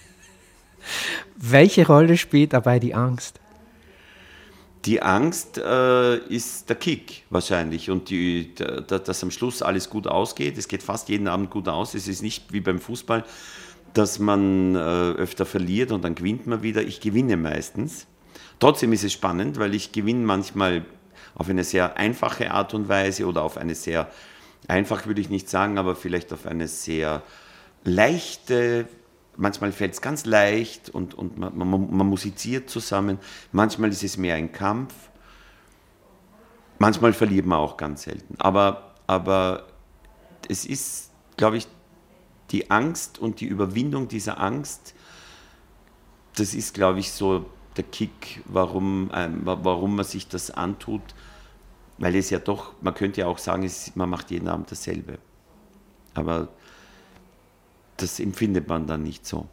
Welche Rolle spielt dabei die Angst?
Die Angst äh, ist der Kick wahrscheinlich und die, da, da- dass am Schluss alles gut ausgeht. Es geht fast jeden Abend gut aus. Es ist nicht wie beim Fußball, dass man äh, öfter verliert und dann gewinnt man wieder. Ich gewinne meistens. Trotzdem ist es spannend, weil ich gewinne manchmal auf eine sehr einfache Art und Weise oder auf eine sehr, einfach würde ich nicht sagen, aber vielleicht auf eine sehr leichte, manchmal fällt es ganz leicht und, und man, man, man musiziert zusammen. Manchmal ist es mehr ein Kampf. Manchmal verliert man auch ganz selten. Aber, aber es ist, glaube ich, die Angst und die Überwindung dieser Angst, das ist, glaube ich, so der Kick, warum, wa- warum man sich das antut, Weil es ja doch, man könnte ja auch sagen, es, man macht jeden Abend dasselbe. Aber das empfindet man dann nicht so.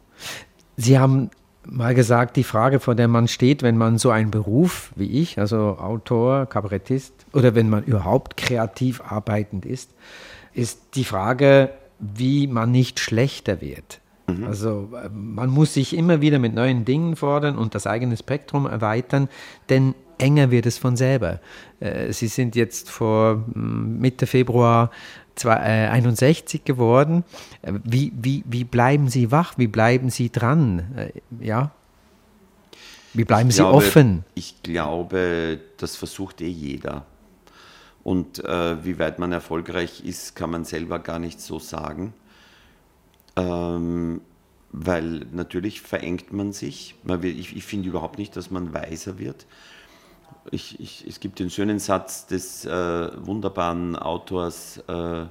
Sie haben mal gesagt, die Frage, vor der man steht, wenn man so einen Beruf wie ich, also Autor, Kabarettist oder wenn man überhaupt kreativ arbeitend ist, ist die Frage, wie man nicht schlechter wird. Mhm. Also man muss sich immer wieder mit neuen Dingen fordern und das eigene Spektrum erweitern, denn enger wird es von selber. Äh, Sie sind jetzt vor hm, Mitte Februar 61 äh, geworden. Äh, wie, wie, wie bleiben Sie wach? Wie bleiben Sie dran? Ja? Wie bleiben ich Sie glaube, offen?
Ich glaube, das versucht eh jeder. Und äh, wie weit man erfolgreich ist, kann man selber gar nicht so sagen. Ähm, weil natürlich verengt man sich. Man will, ich, ich finde überhaupt nicht, dass man weiser wird. Ich, ich, es gibt den schönen Satz des äh, wunderbaren Autors äh,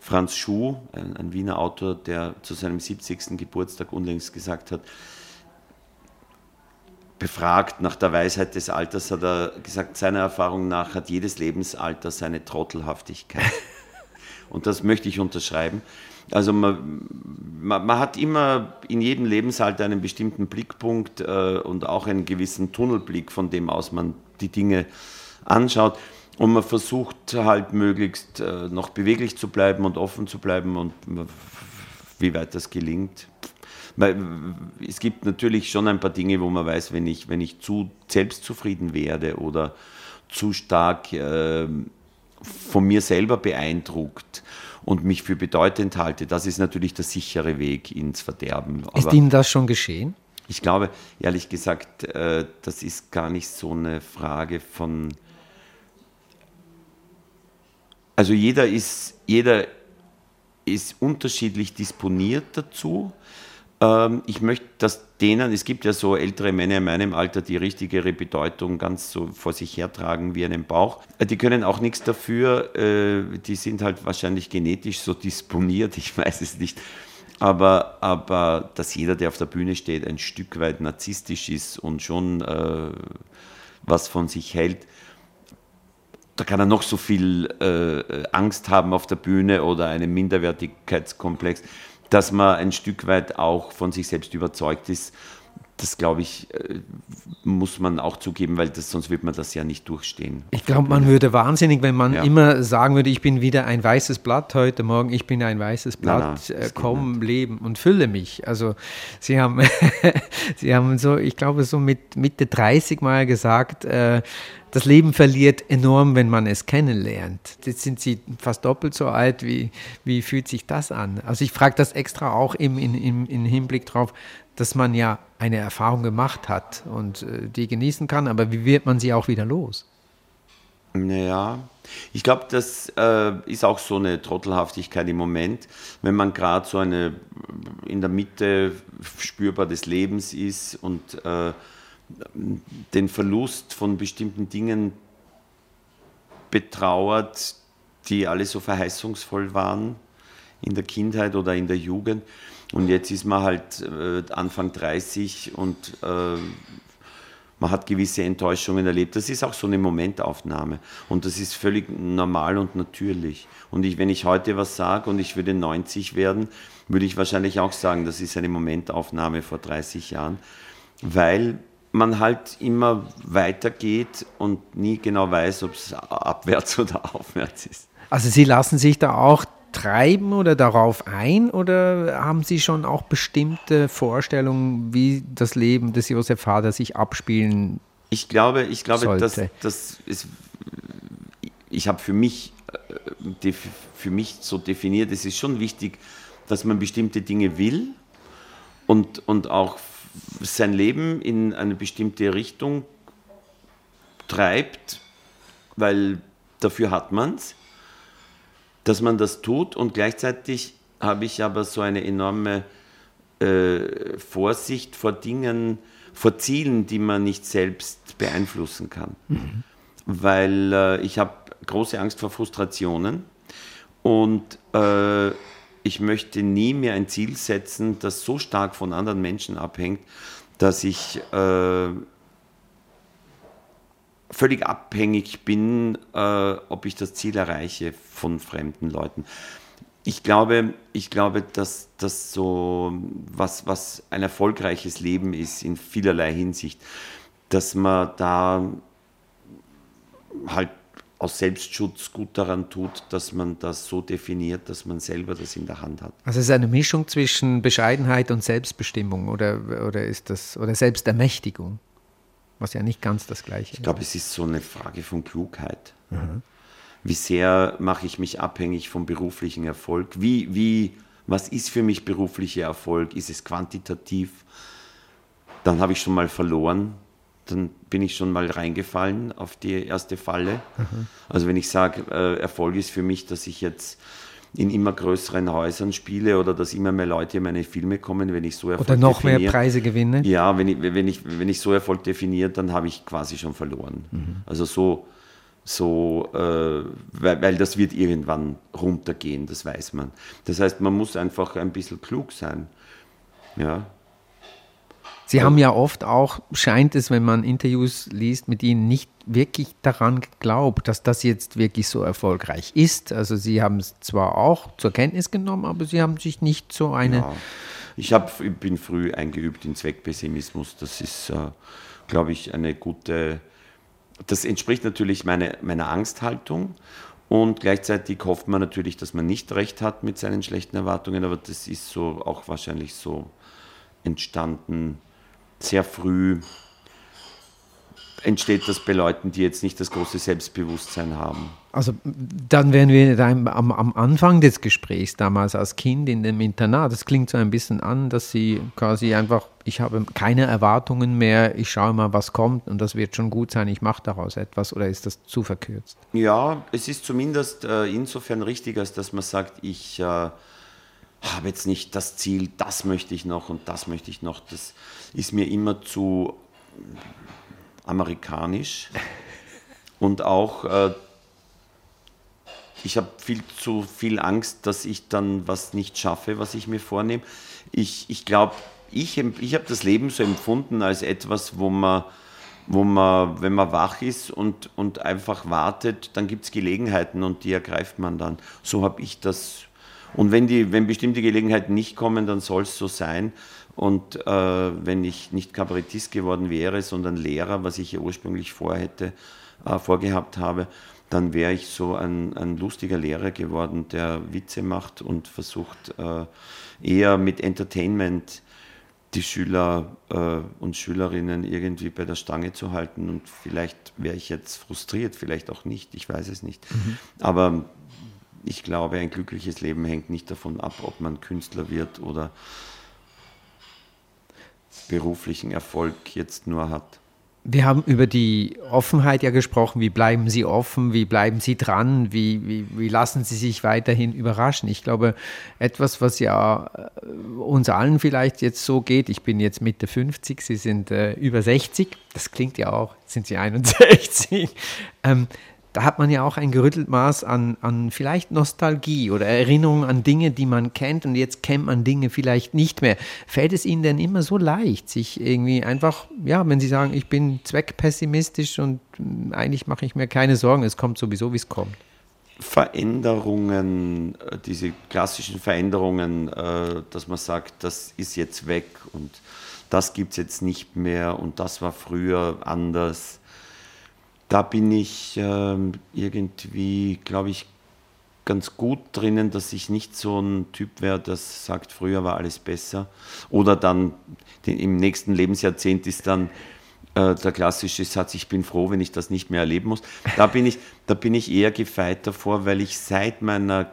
Franz Schuh, ein, ein, Wiener Autor, der zu seinem 70. Geburtstag unlängst gesagt hat, befragt nach der Weisheit des Alters, hat er gesagt, seiner Erfahrung nach hat jedes Lebensalter seine Trottelhaftigkeit. Und das möchte ich unterschreiben. Also man, man, man, hat immer in jedem Lebensalter einen bestimmten Blickpunkt äh, und auch einen gewissen Tunnelblick, von dem aus man die Dinge anschaut. Und man versucht halt möglichst äh, noch beweglich zu bleiben und offen zu bleiben und wie weit das gelingt. Weil es gibt natürlich schon ein paar Dinge, wo man weiß, wenn ich, wenn ich zu selbstzufrieden werde oder zu stark äh, von mir selber beeindruckt und mich für bedeutend halte, das ist natürlich der sichere Weg ins Verderben.
Aber ist Ihnen das schon geschehen?
Ich glaube, ehrlich gesagt, äh, das ist gar nicht so eine Frage von. Also jeder ist, jeder ist unterschiedlich disponiert dazu. Ähm, ich möchte, dass denen, es gibt ja so ältere Männer in meinem Alter, die richtigere Bedeutung ganz so vor sich hertragen wie einen Bauch. Äh, die können auch nichts dafür, äh, die sind halt wahrscheinlich genetisch so disponiert, ich weiß es nicht. Aber, aber dass jeder, der auf der Bühne steht, ein Stück weit narzisstisch ist und schon äh, was von sich hält, da kann er noch so viel äh, Angst haben auf der Bühne oder einen Minderwertigkeitskomplex dass man ein Stück weit auch von sich selbst überzeugt ist. Das glaube ich, äh, muss man auch zugeben, weil das, sonst wird man das ja nicht durchstehen.
Ich glaube, man würde wahnsinnig, wenn man ja. immer sagen würde, ich bin wieder ein weißes Blatt heute Morgen, ich bin ein weißes Blatt, nein, nein, äh, komm, leben und fülle mich. Also Sie haben, Sie haben so, ich glaube, so mit Mitte 30 mal gesagt, äh, das Leben verliert enorm, wenn man es kennenlernt. Jetzt sind Sie fast doppelt so alt. Wie, wie fühlt sich das an? Also ich frage das extra auch im, im, im, im Hinblick darauf, dass man ja eine Erfahrung gemacht hat und äh, die genießen kann, aber wie wird man sie auch wieder los?
Naja, ich glaube, das äh, ist auch so eine Trottelhaftigkeit im Moment, wenn man gerade so eine in der Mitte spürbar des Lebens ist und äh, den Verlust von bestimmten Dingen betrauert, die alle so verheißungsvoll waren in der Kindheit oder in der Jugend. Und jetzt ist man halt äh, Anfang 30 und äh, man hat gewisse Enttäuschungen erlebt. Das ist auch so eine Momentaufnahme. Und das ist völlig normal und natürlich. Und ich, wenn ich heute was sage und ich würde 90 werden, würde ich wahrscheinlich auch sagen, das ist eine Momentaufnahme vor 30 Jahren, weil man halt immer weitergeht und nie genau weiß, ob es abwärts oder aufwärts ist.
Also Sie lassen sich da auch treiben oder darauf ein? Oder haben Sie schon auch bestimmte Vorstellungen, wie das Leben des Josef Vater sich abspielen
Ich glaube, ich glaube, dass das ist, ich habe für mich, äh, für mich so definiert, es ist schon wichtig, dass man bestimmte Dinge will und, und auch sein Leben in eine bestimmte Richtung treibt, weil dafür hat man es, dass man das tut und gleichzeitig habe ich aber so eine enorme äh, Vorsicht vor Dingen, vor Zielen, die man nicht selbst beeinflussen kann. Mhm. Weil äh, ich habe große Angst vor Frustrationen und äh, ich möchte nie mehr ein Ziel setzen, das so stark von anderen Menschen abhängt, dass ich äh, völlig abhängig bin, äh, ob ich das Ziel erreiche von fremden Leuten. Ich glaube, ich glaube, dass das so was, was ein erfolgreiches Leben ist in vielerlei Hinsicht, dass man da halt aus Selbstschutz gut daran tut, dass man das so definiert, dass man selber das in der Hand hat.
Also es ist eine Mischung zwischen Bescheidenheit und Selbstbestimmung oder, oder ist das oder Selbstermächtigung, was ja nicht ganz das gleiche
Ich glaube, es ist so eine Frage von Klugheit. Wie sehr mache ich mich abhängig vom beruflichen Erfolg? Wie, wie, was ist für mich beruflicher Erfolg? Ist es quantitativ? Dann habe ich schon mal verloren dann bin ich schon mal reingefallen auf die erste Falle. Mhm. Also wenn ich sage, äh, Erfolg ist für mich, dass ich jetzt in immer größeren Häusern spiele oder dass immer mehr Leute in meine Filme kommen, wenn ich so
Erfolg Oder noch definiere. mehr Preise gewinne?
Ja, wenn ich, wenn ich, wenn ich so Erfolg definiere, dann habe ich quasi schon verloren. Mhm. Also so, so äh, weil, weil das wird irgendwann runtergehen, das weiß man. Das heißt, man muss einfach ein bisschen klug sein. Ja,
Sie haben ja oft auch, scheint es, wenn man Interviews liest, mit Ihnen nicht wirklich daran geglaubt, dass das jetzt wirklich so erfolgreich ist. Also Sie haben es zwar auch zur Kenntnis genommen, aber Sie haben sich nicht so eine... Ja.
Ich hab, bin früh eingeübt in Zweckpessimismus. Das ist, äh, glaube ich, eine gute... Das entspricht natürlich meine, meiner Angsthaltung. Und gleichzeitig hofft man natürlich, dass man nicht recht hat mit seinen schlechten Erwartungen, aber das ist so auch wahrscheinlich so entstanden sehr früh entsteht das bei Leuten, die jetzt nicht das große Selbstbewusstsein haben.
Also dann wären wir am, am, Anfang des Gesprächs damals als Kind in dem Internat. Das klingt so ein bisschen an, dass Sie quasi einfach, ich habe keine Erwartungen mehr, ich schaue mal, was kommt und das wird schon gut sein, ich mache daraus etwas oder ist das zu verkürzt?
Ja, es ist zumindest äh, insofern richtig, als dass man sagt, ich... Äh, habe jetzt nicht das Ziel, das möchte ich noch und das möchte ich noch. Das ist mir immer zu amerikanisch. Und auch, äh, ich habe viel zu viel Angst, dass ich dann was nicht schaffe, was ich mir vornehme. Ich, ich glaube, ich, ich habe das Leben so empfunden als etwas, wo man, wo man, wenn man wach ist und, und einfach wartet, dann gibt es Gelegenheiten und die ergreift man dann. So habe ich das und wenn, die, wenn bestimmte Gelegenheiten nicht kommen, dann soll es so sein. Und äh, wenn ich nicht Kabarettist geworden wäre, sondern Lehrer, was ich ja ursprünglich vorhätte, äh, vorgehabt habe, dann wäre ich so ein, ein lustiger Lehrer geworden, der Witze macht und versucht äh, eher mit Entertainment die Schüler äh, und Schülerinnen irgendwie bei der Stange zu halten. Und vielleicht wäre ich jetzt frustriert, vielleicht auch nicht, ich weiß es nicht. Mhm. Aber ich glaube, ein glückliches Leben hängt nicht davon ab, ob man Künstler wird oder beruflichen Erfolg jetzt nur hat.
Wir haben über die Offenheit ja gesprochen. Wie bleiben Sie offen? Wie bleiben Sie dran? Wie, wie, wie lassen Sie sich weiterhin überraschen? Ich glaube, etwas, was ja äh, uns allen vielleicht jetzt so geht, ich bin jetzt Mitte 50, Sie sind äh, über 60, das klingt ja auch, sind Sie 61. Ähm, da hat man ja auch ein gerüttelt Maß an, an vielleicht Nostalgie oder Erinnerung an Dinge, die man kennt und jetzt kennt man Dinge vielleicht nicht mehr. Fällt es Ihnen denn immer so leicht, sich irgendwie einfach, ja, wenn Sie sagen, ich bin zweckpessimistisch und hm, eigentlich mache ich mir keine Sorgen, es kommt sowieso, wie es kommt?
Veränderungen, äh, diese klassischen Veränderungen, äh, dass man sagt, das ist jetzt weg und das gibt es jetzt nicht mehr und das war früher anders da bin ich äh, irgendwie, glaube ich, ganz gut drinnen, dass ich nicht so ein Typ wäre, der sagt, früher war alles besser. Oder dann den, im nächsten Lebensjahrzehnt ist dann äh, der klassische Satz, ich bin froh, wenn ich das nicht mehr erleben muss. Da bin ich, da bin ich eher gefeit davor, weil ich seit meiner,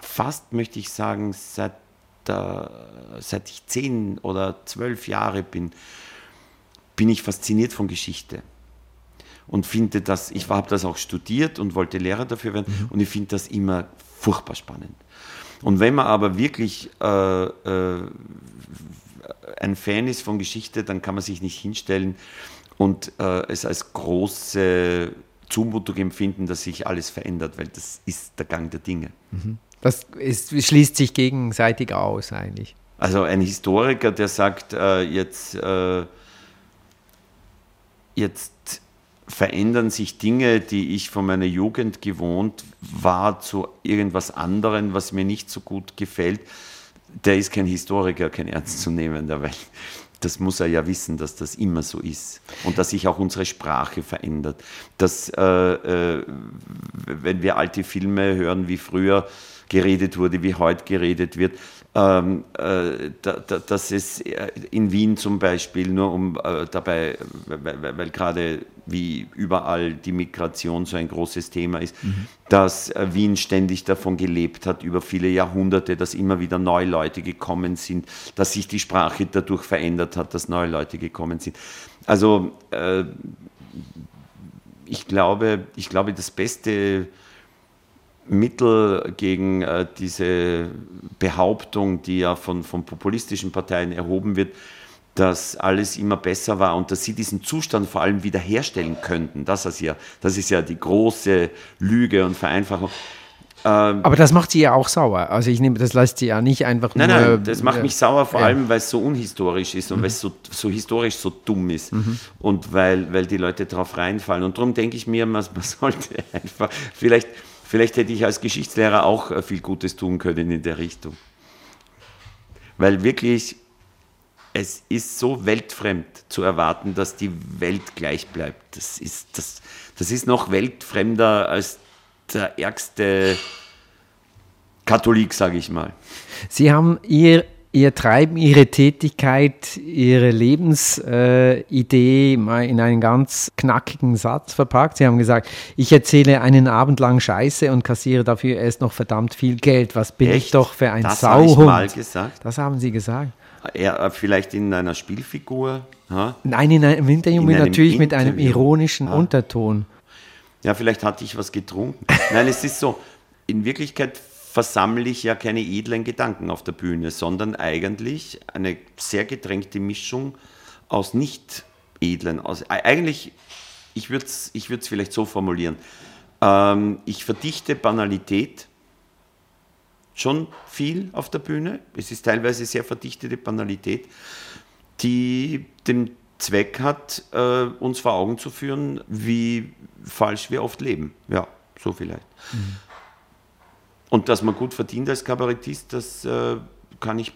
fast möchte ich sagen, seit, der, seit ich zehn oder zwölf Jahre bin, bin ich fasziniert von Geschichte und finde das, ich habe das auch studiert und wollte Lehrer dafür werden mhm. und ich finde das immer furchtbar spannend. Und wenn man aber wirklich äh, äh, ein Fan ist von Geschichte, dann kann man sich nicht hinstellen und äh, es als große Zumutung empfinden, dass sich alles verändert, weil das ist der Gang der Dinge.
Mhm. Das ist, schließt sich gegenseitig aus eigentlich.
Also ein Historiker, der sagt, äh, jetzt, äh, jetzt verändern sich Dinge, die ich von meiner Jugend gewohnt war, zu irgendwas anderem, was mir nicht so gut gefällt. Der ist kein Historiker, kein ernstzunehmender, weil das muss er ja wissen, dass das immer so ist und dass sich auch unsere Sprache verändert. Dass, äh, äh, wenn wir alte Filme hören, wie früher geredet wurde, wie heute geredet wird, ähm, äh, da, da, dass es in Wien zum Beispiel nur um äh, dabei, weil, weil gerade wie überall die Migration so ein großes Thema ist, mhm. dass äh, Wien ständig davon gelebt hat über viele Jahrhunderte, dass immer wieder neue Leute gekommen sind, dass sich die Sprache dadurch verändert hat, dass neue Leute gekommen sind. Also äh, ich glaube, ich glaube, das beste Mittel gegen äh, diese Behauptung, die ja von, von populistischen Parteien erhoben wird, dass alles immer besser war und dass sie diesen Zustand vor allem wiederherstellen könnten. Das ist ja, das ist ja die große Lüge und Vereinfachung.
Ähm, Aber das macht sie ja auch sauer. Also ich nehme, das lässt sie ja nicht einfach
nein, nur... Nein, nein, das macht äh, mich sauer, vor ja. allem, weil es so unhistorisch ist und mhm. weil es so, so historisch so dumm ist mhm. und weil, weil die Leute darauf reinfallen. Und darum denke ich mir, man, man sollte einfach vielleicht Vielleicht hätte ich als Geschichtslehrer auch äh, viel Gutes tun können in der Richtung. Weil wirklich, es ist so weltfremd zu erwarten, dass die Welt gleich bleibt. Das ist, das, das ist noch weltfremder als der ärgste Katholik, sage ich mal.
Sie haben Ihr Ihr Treiben, Ihre Tätigkeit, Ihre Lebensidee äh, mal in einen ganz knackigen Satz verpackt. Sie haben gesagt, ich erzähle einen Abend lang Scheiße und kassiere dafür erst noch verdammt viel Geld. Was bin Echt? ich doch für ein das Sauhund? Das habe ich mal gesagt. Das haben Sie gesagt.
Ja, vielleicht in einer Spielfigur?
Ha? Nein, in einem Interview in natürlich einem mit einem ironischen ha? Unterton.
Ja, vielleicht hatte ich was getrunken. Nein, es ist so, in Wirklichkeit versammle ich ja keine edlen Gedanken auf der Bühne, sondern eigentlich eine sehr gedrängte Mischung aus nicht edlen, aus, eigentlich, ich würde es ich vielleicht so formulieren, ähm, ich verdichte Banalität schon viel auf der Bühne, es ist teilweise sehr verdichtete Banalität, die den Zweck hat, äh, uns vor Augen zu führen, wie falsch wir oft leben. Ja, so vielleicht. Mhm. Und dass man gut verdient als Kabarettist, das äh, kann ich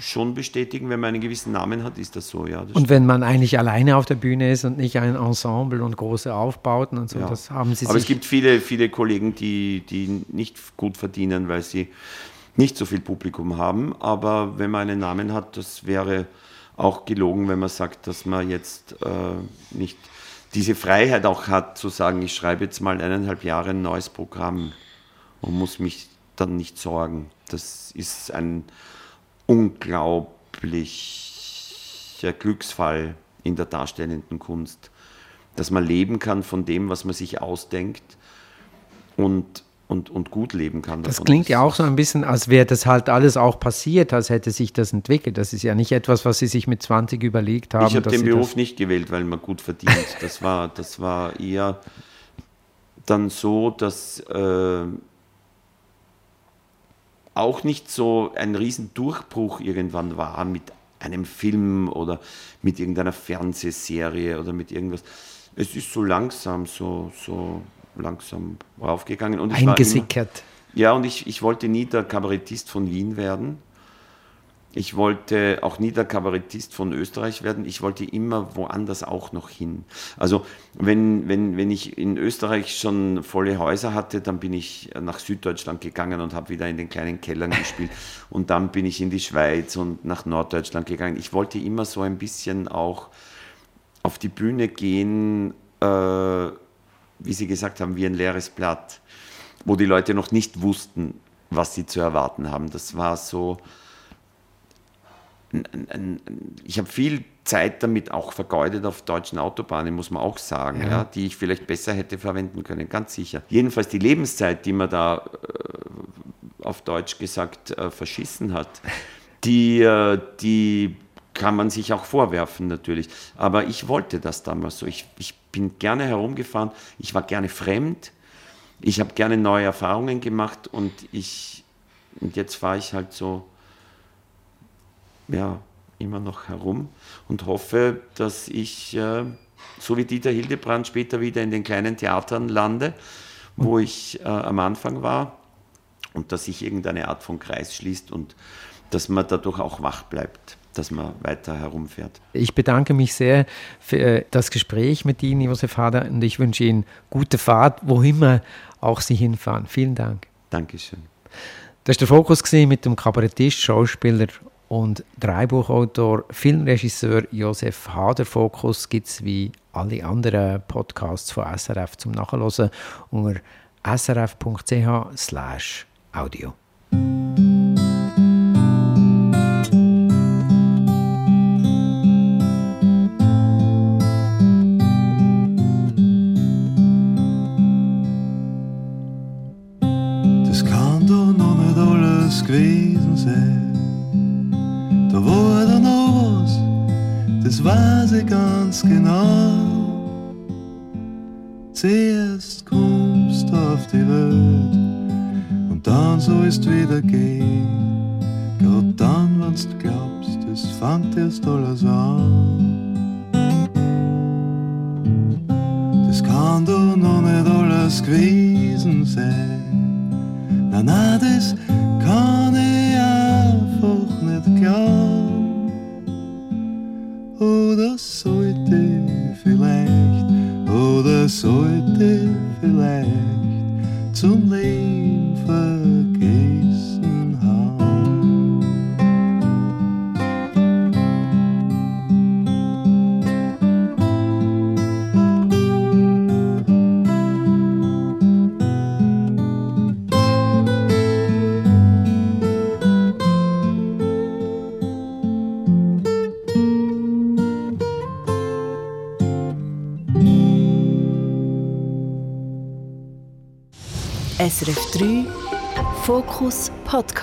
schon bestätigen, wenn man einen gewissen Namen hat, ist das so, ja. Das
und wenn man eigentlich alleine auf der Bühne ist und nicht ein Ensemble und große Aufbauten und so, ja. das haben Sie
Aber es gibt viele, viele Kollegen, die, die nicht gut verdienen, weil sie nicht so viel Publikum haben. Aber wenn man einen Namen hat, das wäre auch gelogen, wenn man sagt, dass man jetzt äh, nicht diese Freiheit auch hat, zu sagen, ich schreibe jetzt mal eineinhalb Jahre ein neues Programm und muss mich dann nicht sorgen. Das ist ein unglaublicher Glücksfall in der darstellenden Kunst, dass man leben kann von dem, was man sich ausdenkt und, und, und gut leben kann.
Das klingt ja auch so ein bisschen, als wäre das halt alles auch passiert, als hätte sich das entwickelt. Das ist ja nicht etwas, was Sie sich mit 20 überlegt haben. Ich
habe den Beruf nicht gewählt, weil man gut verdient. Das war, das war eher dann so, dass äh, auch nicht so ein Riesendurchbruch irgendwann war mit einem Film oder mit irgendeiner Fernsehserie oder mit irgendwas. Es ist so langsam, so, so langsam raufgegangen.
Und Eingesickert.
Immer, ja, und ich, ich wollte nie der Kabarettist von Wien werden. Ich wollte auch nie der Kabarettist von Österreich werden. Ich wollte immer woanders auch noch hin. Also wenn, wenn, wenn ich in Österreich schon volle Häuser hatte, dann bin ich nach Süddeutschland gegangen und habe wieder in den kleinen Kellern gespielt. Und dann bin ich in die Schweiz und nach Norddeutschland gegangen. Ich wollte immer so ein bisschen auch auf die Bühne gehen, äh, wie Sie gesagt haben, wie ein leeres Blatt, wo die Leute noch nicht wussten, was sie zu erwarten haben. Das war so ich habe viel Zeit damit auch vergeudet auf deutschen Autobahnen, muss man auch sagen, ja. Ja, die ich vielleicht besser hätte verwenden können, ganz sicher. Jedenfalls die Lebenszeit, die man da äh, auf Deutsch gesagt äh, verschissen hat, die, äh, die kann man sich auch vorwerfen natürlich. Aber ich wollte das damals so. Ich, ich bin gerne herumgefahren, ich war gerne fremd, ich habe gerne neue Erfahrungen gemacht und ich und jetzt fahre ich halt so ja, immer noch herum und hoffe, dass ich äh, so wie Dieter Hildebrand später wieder in den kleinen Theatern lande, wo ich äh, am Anfang war und dass sich irgendeine Art von Kreis schließt und dass man dadurch auch wach bleibt, dass man weiter herumfährt.
Ich bedanke mich sehr für äh, das Gespräch mit Ihnen, Josef Hader, und ich wünsche Ihnen gute Fahrt, wo immer auch Sie hinfahren. Vielen Dank.
Dankeschön.
Das war der Fokus mit dem Kabarettist, Schauspieler und Dreibuchautor, Filmregisseur Josef Hader. Fokus gibt es wie alle anderen Podcasts von SRF zum Nachhören unter srf.ch/audio.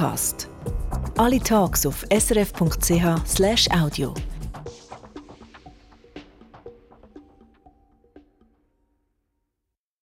Podcast. Alle Tags auf srf.ch/audio.